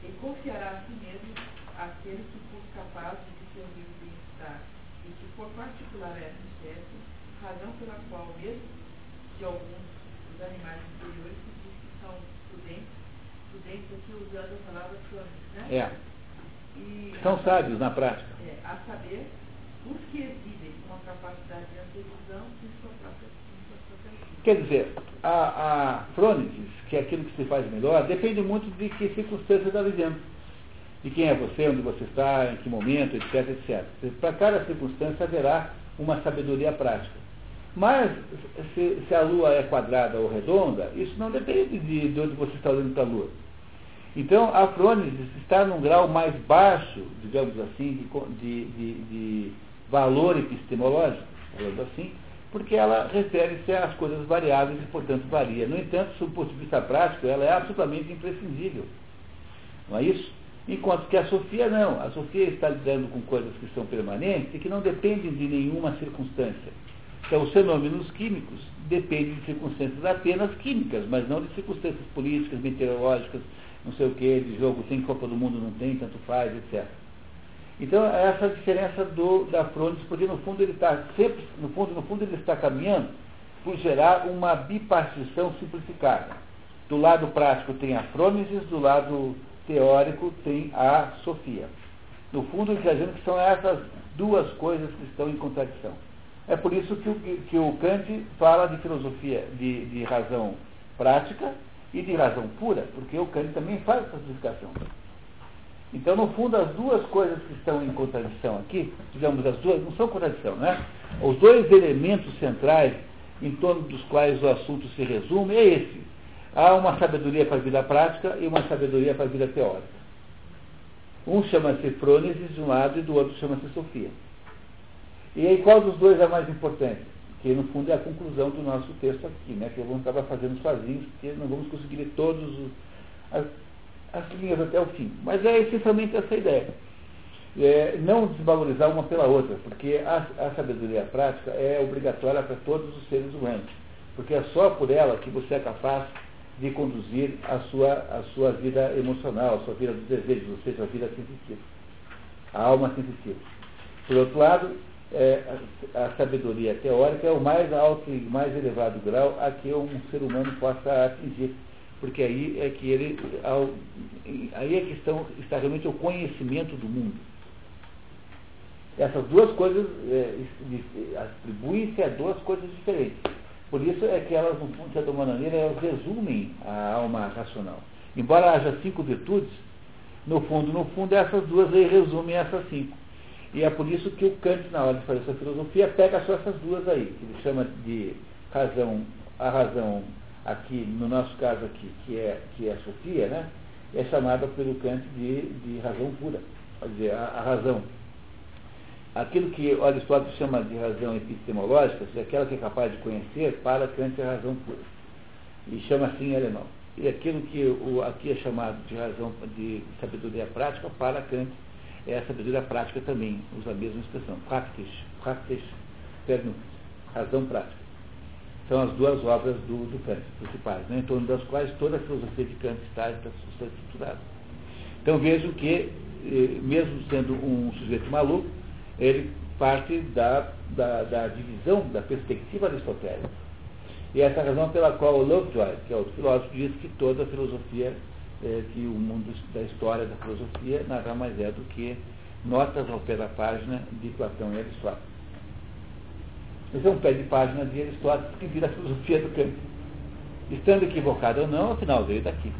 S2: e confiará a si mesmo aquele que for capaz de discernir o bem-estar e que for particular a essa espécie, razão pela qual mesmo de alguns dos animais inferiores diz que usando a palavra crônica, né?
S1: É.
S2: E,
S1: São sábios na prática.
S2: É, a saber, os que exibem com a capacidade de antevisão em sua própria.
S1: Quer dizer, a, a frônesis, que é aquilo que se faz melhor, depende muito de que circunstância está vivendo. De quem é você, onde você está, em que momento, etc, etc. Para cada circunstância haverá uma sabedoria prática. Mas, se, se, a Lua é quadrada ou redonda, isso não depende de, de onde você está olhando para a Lua. Então, a frônesis está num grau mais baixo, digamos assim, de, de, de valor epistemológico, falando assim, porque ela refere-se às coisas variáveis e, portanto, varia. No entanto, do ponto de vista prático, ela é absolutamente imprescindível. Não é isso? Enquanto que a Sofia não. A Sofia está lidando com coisas que são permanentes e que não dependem de nenhuma circunstância. Então, os fenômenos químicos dependem de circunstâncias apenas químicas, mas não de circunstâncias políticas, meteorológicas, não sei o que, de jogo tem Copa do Mundo, não tem, tanto faz, etc. Então, essa é diferença do, da Frones, porque no fundo ele está sempre, no fundo, no fundo ele está caminhando por gerar uma bipartição simplificada. Do lado prático tem a Frônesis, do lado teórico tem a Sofia. No fundo, ele está dizendo que são essas duas coisas que estão em contradição. É por isso que o, que o Kant fala de filosofia de, de razão prática e de razão pura, porque o Kant também faz essa classificação. Então, no fundo, as duas coisas que estão em contradição aqui, digamos, as duas, não são contradição, né? Os dois elementos centrais em torno dos quais o assunto se resume é esse. Há uma sabedoria para a vida prática e uma sabedoria para a vida teórica. Um chama-se Frônesis de um lado e do outro chama-se Sofia. E aí qual dos dois é mais importante? Que no fundo é a conclusão do nosso texto aqui, né? Que vamos acabar fazendo sozinhos, porque não vamos conseguir ler todos os, as, as linhas até o fim. Mas é essencialmente essa ideia. É, não desvalorizar uma pela outra, porque a, a sabedoria prática é obrigatória para todos os seres humanos. Porque é só por ela que você é capaz de conduzir a sua, a sua vida emocional, a sua vida dos desejos, ou seja, a vida sensitiva, a alma sensitiva. Por outro lado, é, a, a, sabedoria teórica é o mais alto e mais elevado grau a que um ser humano possa atingir. Porque aí é que ele, ao, aí é que estão, está realmente o conhecimento do mundo. Essas duas coisas é, atribuem-se a duas coisas diferentes. Por isso é que elas, no fundo, de alguma maneira, elas resumem a alma racional. Embora haja cinco virtudes, no fundo, no fundo, essas duas aí resumem essas cinco. E é por isso que o Kant, na hora de fazer essa filosofia, pega só essas duas aí, que ele chama de razão, a razão aqui, no nosso caso aqui, que é, que é a Sofia, né? É chamada pelo Kant de, de razão pura. Quer dizer, a, a razão. Aquilo que Aristóteles chama de razão epistemológica, seja, aquela que é capaz de conhecer, para Kant é razão pura. E chama assim em alemão. E aquilo que o, aqui é chamado de razão de sabedoria prática, para Kant é a sabedoria prática também, usa a mesma expressão, practis, practis pernus, razão prática. São as duas obras do, do Kant, principais, né, em torno das quais toda a filosofia de Kant está, está, está estruturada. Então vejam que, eh, mesmo sendo um sujeito maluco, ele parte da, da, da divisão, da perspectiva aristotélica. E essa é a razão pela qual o Lovejoy, que é outro filósofo, diz que toda a filosofia é, que o mundo da história da filosofia nada mais é do que notas ao pé da página de Platão e Aristóteles. Esse é um pé de página de Aristóteles que vira a filosofia do campo. Estando equivocado ou não, afinal veio daqui.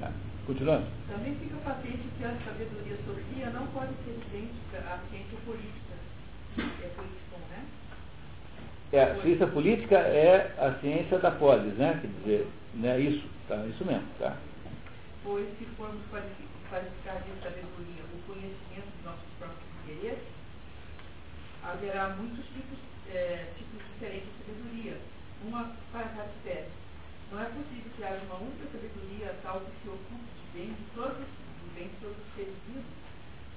S1: Tá? Continuando.
S2: Também fica patente que a sabedoria sofia não pode ser idêntica à ciência política. É né?
S1: É, a ciência política é a ciência da polis, né? Quer dizer, né? isso, tá? Isso mesmo, tá?
S2: Pois se formos qualificar de sabedoria o conhecimento dos nossos próprios interesses, haverá muitos tipos, é, tipos diferentes de sabedoria, uma para cada espécie. Não é possível que haja uma única sabedoria tal que se ocupe de bem de todos, de bem de todos os seres vivos,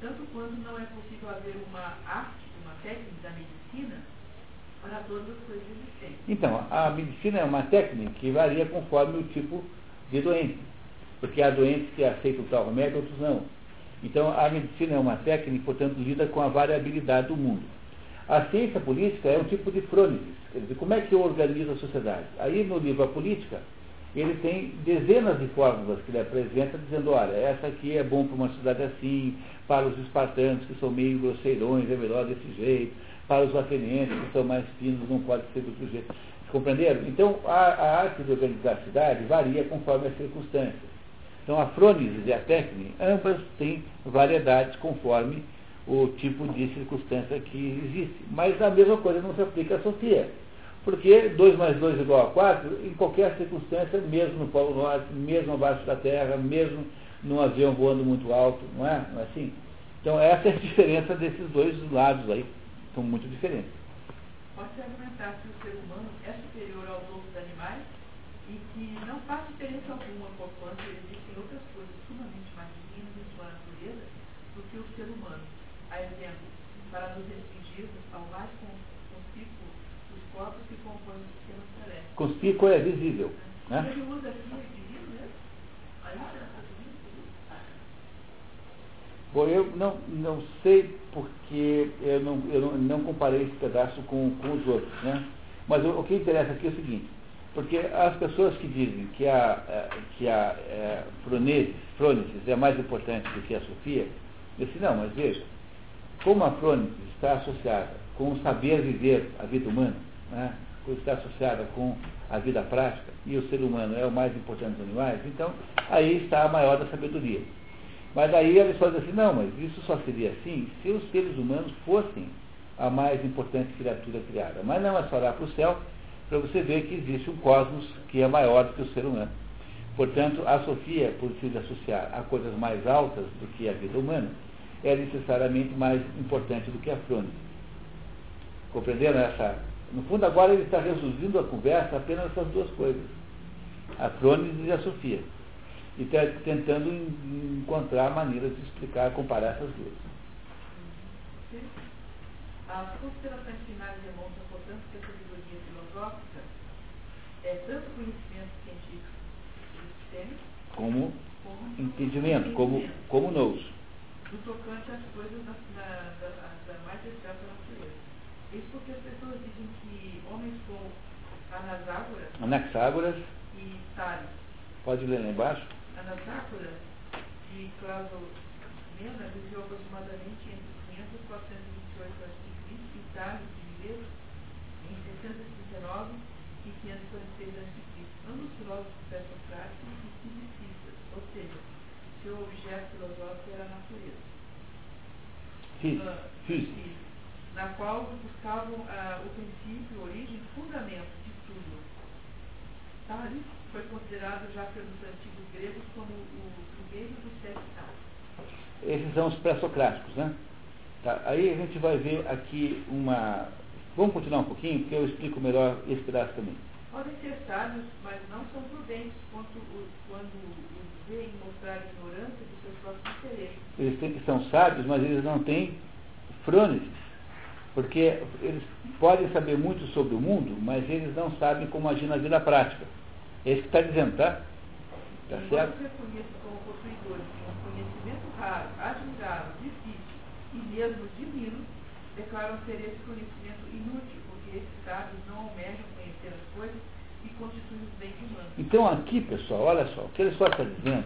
S2: tanto quanto não é possível haver uma arte, uma técnica da medicina para todas as coisas existentes.
S1: Então, a medicina é uma técnica que varia conforme o tipo de doença porque há doentes que aceitam tal remédio, outros não. Então, a medicina é uma técnica, portanto, lida com a variabilidade do mundo. A ciência política é um tipo de frônesis, quer dizer, como é que eu organizo a sociedade? Aí, no livro A Política, ele tem dezenas de fórmulas que ele apresenta, dizendo, olha, essa aqui é bom para uma cidade assim, para os espartanos, que são meio grosseirões, é melhor desse jeito, para os atenienses, que são mais finos, não pode ser do outro jeito. Compreenderam? Então, a, a, arte de organizar a cidade varia conforme as circunstâncias. Então, a frônese e a técnica, ambas têm variedades conforme o tipo de circunstância que existe. Mas a mesma coisa não se aplica à Sofia. Porque 2 mais 2 igual a 4, em qualquer circunstância, mesmo no Polo Norte, mesmo abaixo da Terra, mesmo num avião voando muito alto, não é? Não é assim? Então essa é a diferença desses dois lados aí, são muito diferentes.
S2: Pode-se argumentar que o ser humano é superior aos outros animais e que não faz diferença alguma conquanto existem outras coisas sumamente mais divinas em sua natureza do que o ser humano. A exemplo, para nos restringirmos ao mais conspícuo dos corpos que compõem o sistema celeste.
S1: Conspícuo é visível. Né?
S2: Ele usa aqui divino mesmo? Aí
S1: Bom, eu não, não sei porque eu não, eu não, não comparei esse pedaço com, com os outros, né? Mas o, o, que interessa aqui é o seguinte, porque as pessoas que dizem que a, é, que a é, frônesis, é mais importante do que a Sofia, eu disse, não, mas veja, como a frônesis está associada com o saber viver a vida humana, né? está associada com a vida prática, e o ser humano é o mais importante dos animais, então aí está a maior da sabedoria. Mas aí eles fazem assim, não, mas isso só seria assim se os seres humanos fossem a mais importante criatura criada. Mas não é só olhar para o céu para você ver que existe um cosmos que é maior do que o ser humano. Portanto, a Sofia, por se associar a coisas mais altas do que a vida humana, é necessariamente mais importante do que a Frônese. Compreenderam essa? No fundo, agora ele está resumindo a conversa apenas essas duas coisas. A Frônese e a Sofia e está tentando encontrar maneiras de explicar, comparar essas duas.
S2: As considerações finais demonstram, portanto, que a sabedoria filosófica é tanto conhecimento científico sistêmico
S1: como, como entendimento, como, como nous.
S2: Do tocante às coisas da, da, da, da mais excelsa natureza. Isso porque as pessoas dizem que homens como Anaxágoras,
S1: Anaxágoras
S2: e Tales.
S1: Pode ler lá embaixo?
S2: Anatácora de Clazomena viveu aproximadamente entre 500 e 428 a.C. e Tales de Mileto em 639 e 546 a.C. Ambos filósofos pré-socráticos e fisicistas, ou seja, seu objeto filosófico era a natureza.
S1: Uh,
S2: na qual buscavam uh, o princípio, origem, fundamento de tudo. Tales foi considerado já pelos antigos gregos como o primeiro dos sete sábios.
S1: Esses são os pré-socráticos, né? Tá, aí a gente vai ver aqui uma. Vamos continuar um pouquinho, porque eu explico melhor esse pedaço também.
S2: Podem ser sábios, mas não são prudentes quando, quando os veem mostrar ignorância dos seus próprios interesses.
S1: Eles têm, são sábios, mas eles não têm frônesis. Porque eles podem saber muito sobre o mundo, mas eles não sabem como agir na vida prática. É isso que está dizendo, tá?
S2: Tá certo? reconheço como possuidores de um conhecimento raro, admirável, difícil e mesmo divino, declaram ser esse conhecimento inútil, porque esses sábios não almejam coisas constituem os bens humanos.
S1: Então aqui, pessoal, olha só, o que ele só está dizendo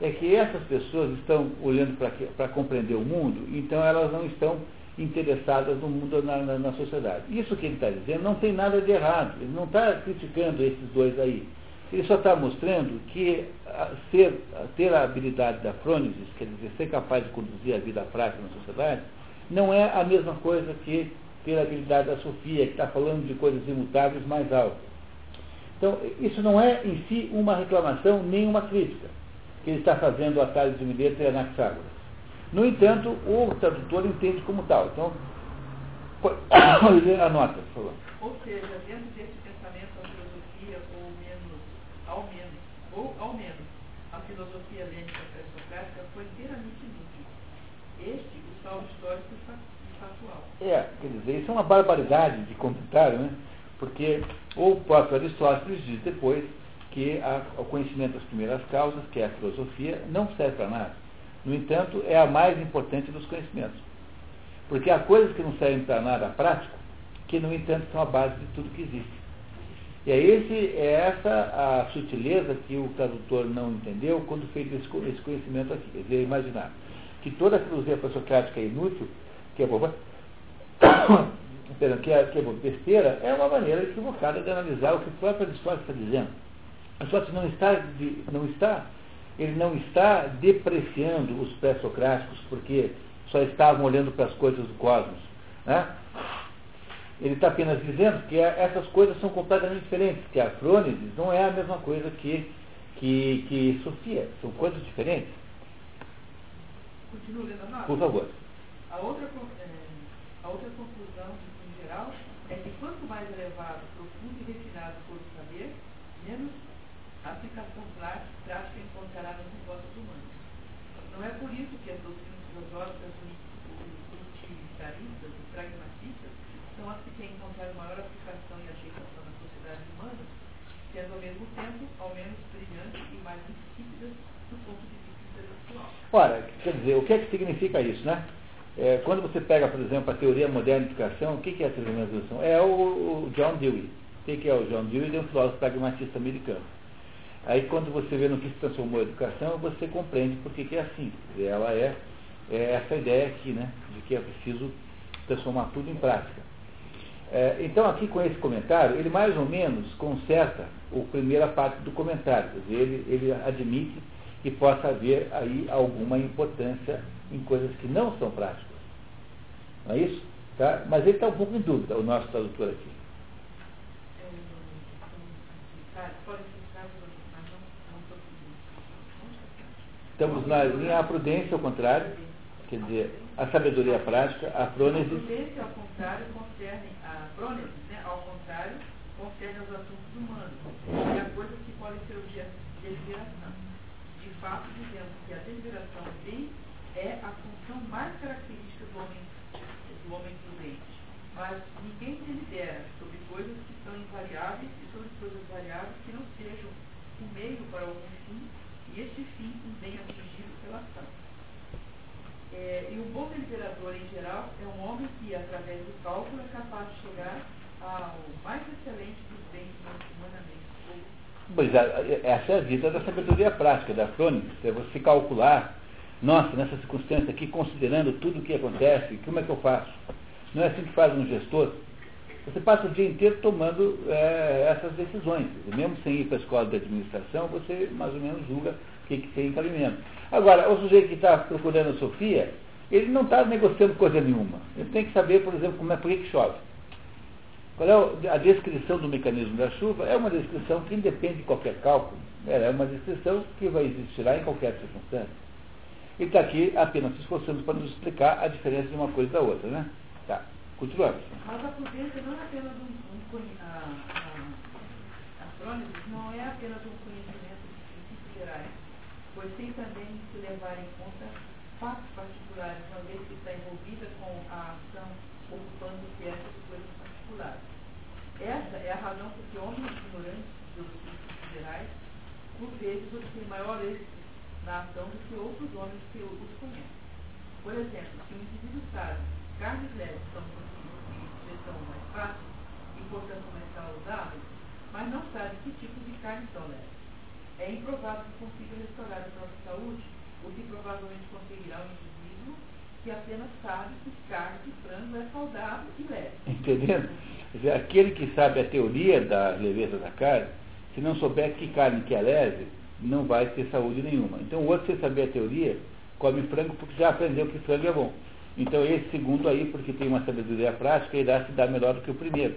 S1: é que essas pessoas estão olhando para compreender o mundo, então elas não estão interessadas no mundo, na, na, na sociedade. Isso que ele está dizendo não tem nada de errado. Ele não está criticando esses dois aí. Ele só está mostrando que ser, ter a habilidade da frônesis, quer dizer, ser capaz de conduzir a vida prática na sociedade, não é a mesma coisa que ter a habilidade da Sofia, que está falando de coisas imutáveis mais altas. Então, isso não é em si uma reclamação nem uma crítica que ele está fazendo a Tales de Mileto e a Anaxágoras. No entanto, o tradutor entende como tal. Então, anota, por favor.
S2: Ou seja, dentro desse ao menos, ou ao menos, a filosofia lênica pré-socrática foi inteiramente inútil. Este, o saldo histórico.
S1: É, quer dizer, isso é uma barbaridade de comentário, né? Porque o próprio Aristóteles diz depois que a, o conhecimento das primeiras causas, que é a filosofia, não serve para nada. No entanto, é a mais importante dos conhecimentos. Porque há coisas que não servem para nada prático, que, no entanto, são a base de tudo que existe. E é, esse, é essa a sutileza que o tradutor não entendeu quando fez esse conhecimento aqui. Quer dizer, imaginar que toda a filosofia pré-socrática é inútil, que é que é, que é besteira, é uma maneira equivocada de analisar o que o próprio Aristóteles está dizendo. Aristóteles não está, de, não está, ele não está depreciando os pré-socráticos porque só estavam olhando para as coisas do cosmos. Né? Ele está apenas dizendo que essas coisas são completamente diferentes, que a Frônides não é a mesma coisa que, que, que Sofia, são coisas diferentes.
S2: Continua lendo a?
S1: Por favor.
S2: A outra, é, a outra conclusão, em geral, é que quanto mais elevado, profundo e refinado for o saber, menos aplicação prática encontrará nas respostas humanas. Não é por isso que as doutrinas filosóficas utilitaristas e pragmatistas são as que têm encontrado maior aplicação e aceitação na sociedade humana, sendo ao mesmo tempo ao menos brilhantes e mais insípidas do ponto de vista
S1: Ora, quer dizer, o que é que significa isso, né? É, quando você pega, por exemplo, a teoria moderna de educação, o que é a teoria moderna de educação? É o, o John Dewey. O que é o John Dewey? Ele é um filósofo pragmatista americano. Aí quando você vê no que se transformou a educação, você compreende por que, é assim. Ela é, é, essa ideia aqui, né? De que é preciso transformar tudo em prática. É, então aqui com esse comentário, ele mais ou menos conserta a primeira parte do comentário. Quer dizer, ele, ele admite que possa haver aí alguma importância em coisas que não são práticas. Não é isso? Tá? Mas ele está um pouco em dúvida, o nosso tradutor aqui. Estamos na linha a prudência, ao contrário, quer dizer, a sabedoria prática, a prônese. A
S2: prudência, ao contrário, concerne a prônese, né, ao contrário, concerne aos assuntos humanos, e a coisas que podem ser objeto de deliberação fato dizendo que a deliberação bem é a função mais característica do homem prudente. Mas ninguém delibera sobre coisas que são invariáveis e sobre coisas variáveis que não sejam um meio para algum fim, e este fim bem atingido pela ação. É, e o bom deliberador, em geral, é um homem que, através do cálculo, é capaz de chegar ao mais excelente dos bens humanamente
S1: Pois é, essa é a vida da sabedoria prática, da crônica. É você calcular, nossa, nessa circunstância aqui, considerando tudo o que acontece, como é que eu faço? Não é assim que faz um gestor? Você passa o dia inteiro tomando é, essas decisões. Mesmo sem ir para a escola de administração, você mais ou menos julga o que, que tem em caminhamento. Agora, o sujeito que está procurando a Sofia, ele não está negociando coisa nenhuma. Ele tem que saber, por exemplo, como é por que chove. Qual é a descrição do mecanismo da chuva? É uma descrição que independe de qualquer cálculo. É uma descrição que vai existir lá em qualquer circunstância. Ele está aqui apenas se esforçando para nos explicar a diferença de uma coisa da outra, né? Tá, continuamos.
S2: Mas a prudência não é apenas um, um a, a, a não é apenas um conhecimento de princípios gerais, pois tem também que levar em conta fatos particulares, uma vez que está envolvida com a ação ocupando certas coisas particulares. Essa é a razão por que homens ignorantes dos princípios gerais, por vezes, obtêm maior êxito na ação do que outros homens que os conhecem. Por exemplo, se um indivíduo sabe que carnes leves são produzidas de digestão mais fácil e, portanto, mais saudáveis, mas não sabe que tipos de carne são leves. É improvável que consiga restaurar a própria saúde, o que provavelmente conseguirá um indivíduo que apenas sabe que carne de frango é saudável e leve.
S1: Entendendo? Aquele que sabe a teoria da leveza da carne, se não souber que carne que é leve, não vai ter saúde nenhuma. Então o outro, sem saber a teoria, come frango porque já aprendeu que frango é bom. Então esse segundo aí, porque tem uma sabedoria prática, irá se dar melhor do que o primeiro.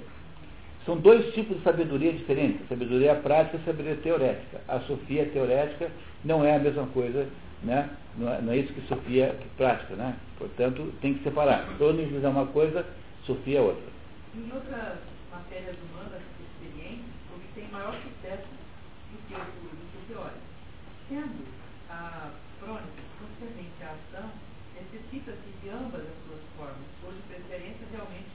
S1: São dois tipos de sabedoria diferentes, sabedoria prática e sabedoria teorética. A sofia teorética não é a mesma coisa, né? não, é, não é isso que sofia é prática. Né? Portanto, tem que separar. Tônis é uma coisa, sofia é outra.
S2: Em outras matérias humanas experientes, obtém maior sucesso do que o, do que o teórico. Sendo a crônica concernente à ação, necessita-se de ambas as suas formas, ou de preferência realmente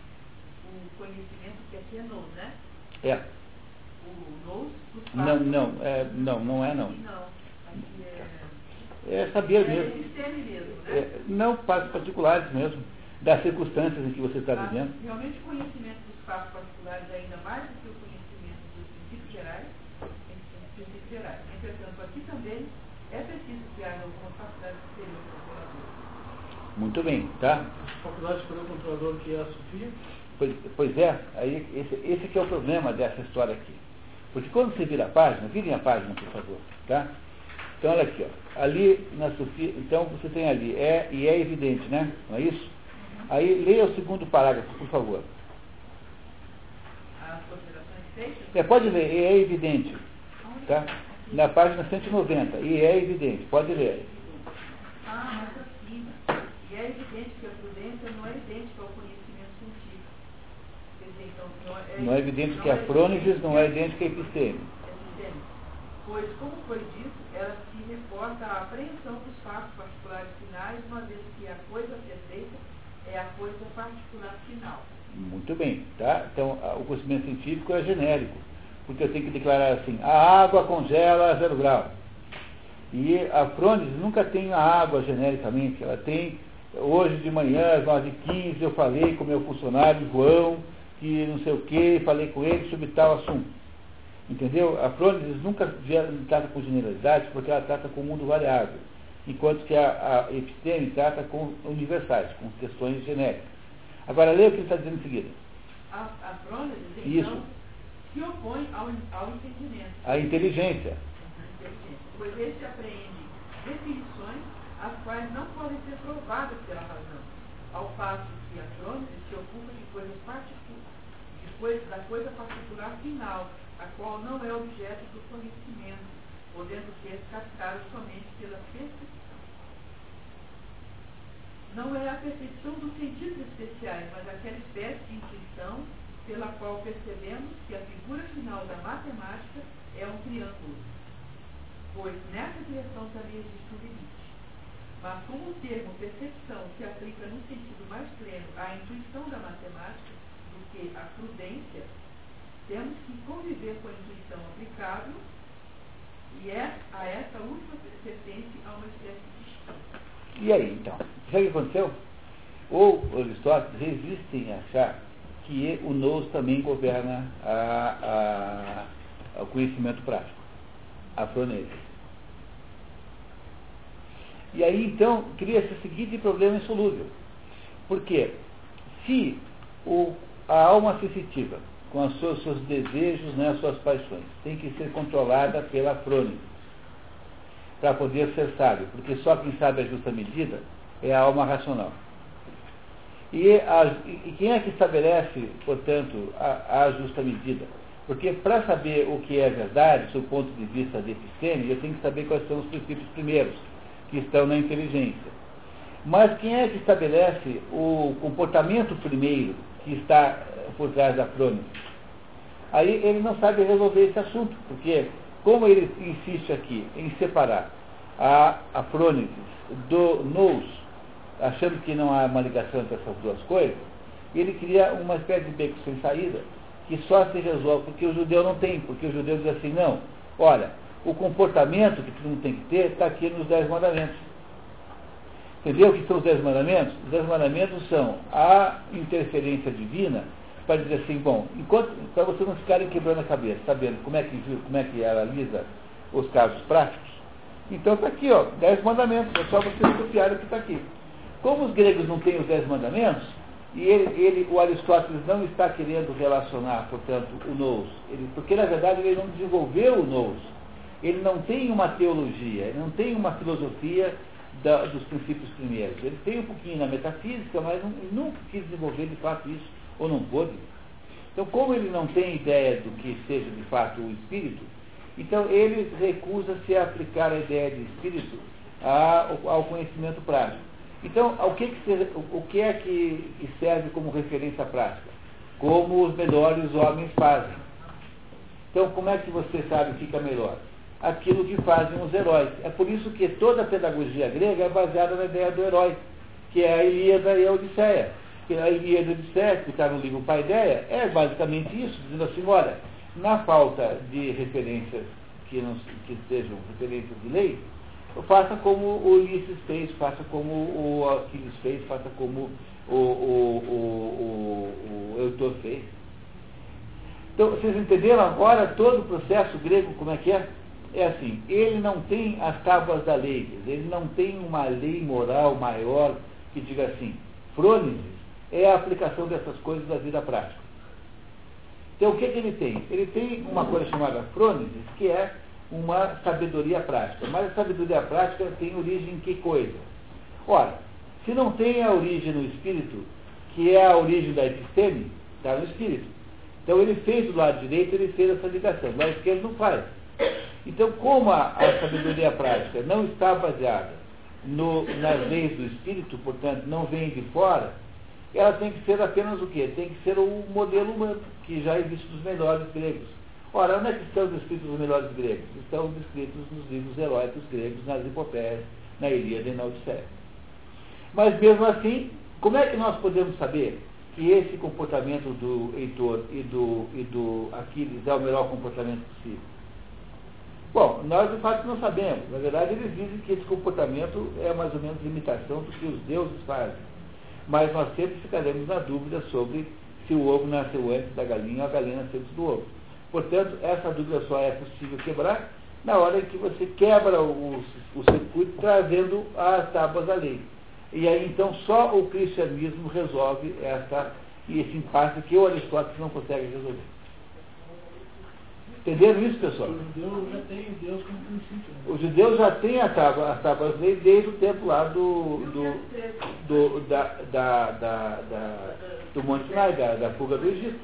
S2: o conhecimento que aqui é nous, né?
S1: É.
S2: O nous
S1: Não, não, é, não, não é não.
S2: Não, aqui
S1: é... É saber
S2: é
S1: mesmo.
S2: mesmo né?
S1: É, não, para particulares mesmo das circunstâncias em que você está vivendo.
S2: Realmente o conhecimento dos fatos particulares é ainda mais do que o conhecimento dos gerais, princípios gerais. Entretanto, aqui também é preciso que haja alguma faculdade superior do controlador.
S1: Muito bem, tá?
S3: Faculdade superior do controlador que é a Sofia.
S1: Pois, pois é, aí esse, esse que é o problema dessa história aqui. Porque quando você vira a página, virem a página, por favor, tá? Então, olha aqui, ó. Ali na Sofia, então você tem ali, é, e é evidente, né? Não é isso? Aí, leia o segundo parágrafo, por favor.
S2: As considerações feitas,
S1: É, pode ler, e é evidente, tá? Na página 190, e é evidente, pode ler.
S2: ah, mais acima. E é evidente que a prudência não é idêntica ao conhecimento científico. Quer dizer, então, não é,
S1: Não é evidente que a frôniges não é idêntica a episteme.
S2: Episteme. Pois, como foi dito, ela se reporta à apreensão dos fatos particulares finais, uma vez que a coisa a ser feita é a coisa particular final.
S1: Muito bem, tá? Então, o conhecimento científico é genérico, porque eu tenho que declarar assim, a água congela a zero grau. E a frônise nunca tem a água genericamente, ela tem, hoje de manhã, às 9h15, eu falei com o meu funcionário, João, que não sei o que, falei com ele sobre tal assunto. Entendeu? A frônise nunca trata com generalidade, porque ela trata com o mundo variável, enquanto que a, a episteme trata com universais, com questões genéricas. Agora, leia o que ele está dizendo em seguida.
S2: A, a frônese,
S1: Isso.
S2: Se opõe ao, ao entendimento.
S1: A inteligência.
S2: inteligência, pois este apreende definições as quais não podem ser provadas pela razão, ao passo que a crônica se ocupa de coisas particulares, de coisa, da coisa particular final, a qual não é objeto do conhecimento, podendo ser captada somente pela percepção. Não é a percepção dos sentidos especiais, mas aquela espécie de intuição pela qual percebemos que a figura final da matemática é um triângulo pois nessa direção também existe um limite. Mas como o termo percepção se aplica no sentido mais pleno à intuição da matemática do que à prudência, temos que conviver com a intuição aplicável e é, a essa última pertence a uma espécie de.
S1: E aí, então? Sabe o que aconteceu? Ou Aristóteles resiste em achar que o nous também governa a, a, o conhecimento prático, a fronese. E aí, então, cria-se o seguinte problema insolúvel. Porque se o, a alma sensitiva, com os seus, seus desejos, né, as suas paixões, tem que ser controlada pela frônese, para poder ser sábio, porque só quem sabe a justa medida é a alma racional. E, a, e quem é que estabelece, portanto, a, a justa medida? Porque para saber o que é verdade, do ponto de vista de episteme, eu tenho que saber quais são os princípios primeiros, que estão na inteligência. Mas quem é que estabelece o comportamento primeiro que está eh, por trás da frônese? Aí ele não sabe resolver esse assunto, porque como ele insiste aqui em separar a, a do nous, achando que não há uma ligação entre essas duas coisas, ele cria uma espécie de beco sem saída, que só se resolve porque o judeu não tem, porque o judeu diz assim, não, olha, o comportamento que todo mundo tem que ter está aqui nos Dez Mandamentos. Entendeu o que são os Dez Mandamentos? Os Dez Mandamentos são a interferência divina para dizer assim, bom, enquanto para vocês não ficarem quebrando a cabeça, sabendo como é que como é que analisa os casos práticos. Então está aqui, ó, Dez Mandamentos, é só vocês copiarem o que está aqui. Como os gregos não têm os Dez Mandamentos, e ele, ele, o Aristóteles não está querendo relacionar, portanto, o nous, ele, porque na verdade ele não desenvolveu o nous. Ele não tem uma teologia, ele não tem uma filosofia da, dos princípios primeiros. Ele tem um pouquinho na metafísica, mas não, nunca quis desenvolver de fato isso, ou não pôde. Então, como ele não tem ideia do que seja de fato o espírito, então ele recusa-se a aplicar a ideia de espírito ao conhecimento prático. Então, o que, que o que é que, que serve como referência prática? Como os melhores homens fazem. Então, como é que você sabe que fica melhor? Aquilo que fazem os heróis. É por isso que toda a pedagogia grega é baseada na ideia do herói, que é a Ilíada e a Odisseia. A Ilíada e a Odisseia, que está no livro Paideia, é basicamente isso, dizendo assim, olha, na falta de referências que, não, que sejam referências de lei, faça como o Ulisses fez, faça como o Aquiles fez, faça como o, o, o, o, o Eutor fez. Então, vocês entenderam agora todo o processo grego, como é que é? É assim, ele não tem as tábuas da lei, ele não tem uma lei moral maior que diga assim, frônesis é a aplicação dessas coisas da vida prática. Então, o que, que ele tem? Ele tem uma coisa chamada frônesis, que é uma sabedoria prática. Mas a sabedoria prática tem origem em que coisa? Ora, se não tem a origem no espírito, que é a origem da episteme, está no espírito. Então ele fez do lado direito, ele fez essa ligação, do lado esquerdo não faz. Então, como a, a sabedoria prática não está baseada no, nas leis do espírito, portanto, não vem de fora, ela tem que ser apenas o quê? Tem que ser o modelo humano, que já existe dos melhores gregos. Ora, onde é que estão descritos os melhores gregos? Estão descritos nos livros heróicos gregos, nas epopeias, na Ilíada e na Odisseia. Mas mesmo assim, como é que nós podemos saber que esse comportamento do Heitor e do, e do Aquiles é o melhor comportamento possível? Bom, nós de fato não sabemos. Na verdade, eles dizem que esse comportamento é mais ou menos imitação do que os deuses fazem. Mas nós sempre ficaremos na dúvida sobre se o ovo nasceu antes da galinha ou a galinha nasceu antes do ovo. Portanto, essa dúvida só é possível quebrar na hora em que você quebra o, o circuito trazendo as tábuas da lei. E aí então só o cristianismo resolve essa, esse impasse que o Aristóteles não consegue resolver. Entenderam isso, pessoal?
S4: O judeu já tem Deus como princípio. Né?
S1: Os judeus já têm a tábua, as tábuas da lei desde o tempo lá do, do, do da, da, da, da, do Monte Sinai, da, da fuga do Egito.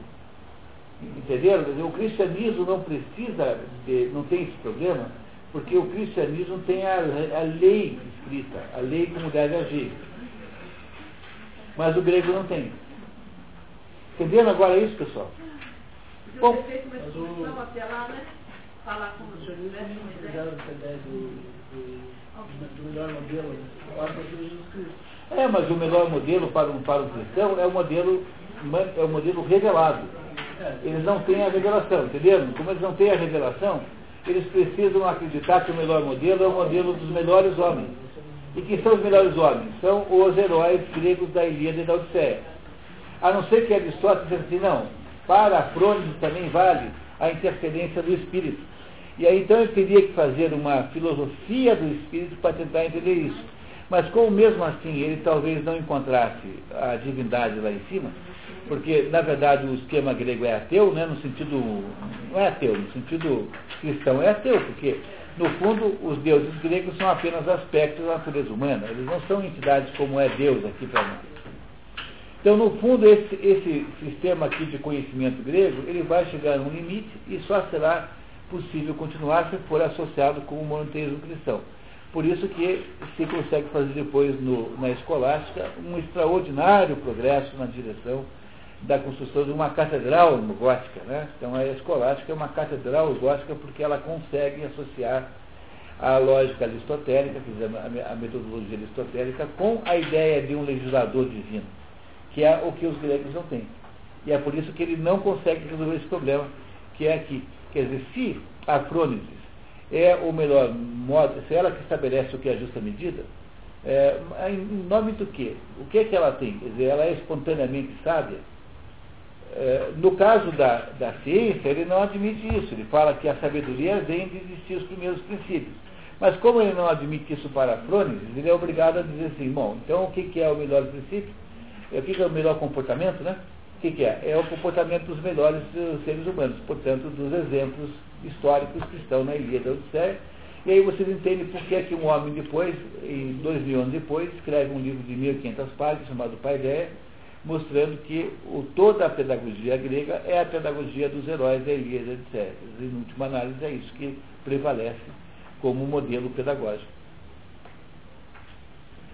S1: Entenderam? O cristianismo não precisa, de, não tem esse problema, porque o cristianismo tem a, a lei escrita, a lei como deve agir. Mas o grego não tem. Entenderam agora isso, pessoal?
S2: Bom, uma discussão até lá, né? Falar com os
S4: judeus. do melhor modelo para Jesus Cristo.
S1: É, mas o melhor modelo para um, para um cristão é o modelo, é o modelo revelado. Eles não têm a revelação, entenderam? Como eles não têm a revelação, eles precisam acreditar que o melhor modelo é o modelo dos melhores homens. E quem são os melhores homens? São os heróis gregos da Ilíada e da Odisseia. A não ser que Aristóteles diz assim, não, para Afrônides também vale a interferência do espírito. E aí então eu teria que fazer uma filosofia do espírito para tentar entender isso. Mas como mesmo assim ele talvez não encontrasse a divindade lá em cima, porque na verdade o esquema grego é ateu, né, no sentido, não é ateu, no sentido cristão é ateu, porque no fundo os deuses gregos são apenas aspectos da natureza humana, eles não são entidades como é Deus aqui para nós. Então, no fundo, esse, esse sistema aqui de conhecimento grego, ele vai chegar a um limite e só será possível continuar se for associado com o monoteísmo cristão. Por isso que se consegue fazer depois no, na escolástica um extraordinário progresso na direção da construção de uma catedral gótica. Né? Então a escolástica é uma catedral gótica porque ela consegue associar a lógica aristotélica, a metodologia aristotélica, com a ideia de um legislador divino que é o que os gregos não têm. E é por isso que ele não consegue resolver esse problema, que é aqui. Quer dizer, se a Frônides é o melhor modo, se ela que estabelece o que é a justa medida, é, em nome do quê? O que é que ela tem? Quer dizer, ela é espontaneamente sábia? É, no caso da, da ciência, ele não admite isso. Ele fala que a sabedoria vem de existir os primeiros princípios. Mas como ele não admite isso para Frônides, ele é obrigado a dizer assim, bom, então o que, que é o melhor princípio? O que é o melhor comportamento, né? O que, que é? É o comportamento dos melhores seres humanos, portanto, dos exemplos históricos que estão na Ilíada da Odisseia. E aí vocês entendem por que, é que um homem depois, em dois mil anos depois, escreve um livro de 1.500 páginas chamado Paideia, mostrando que o, toda a pedagogia grega é a pedagogia dos heróis da Ilíada, etc. E, em última análise, é isso que prevalece como modelo pedagógico.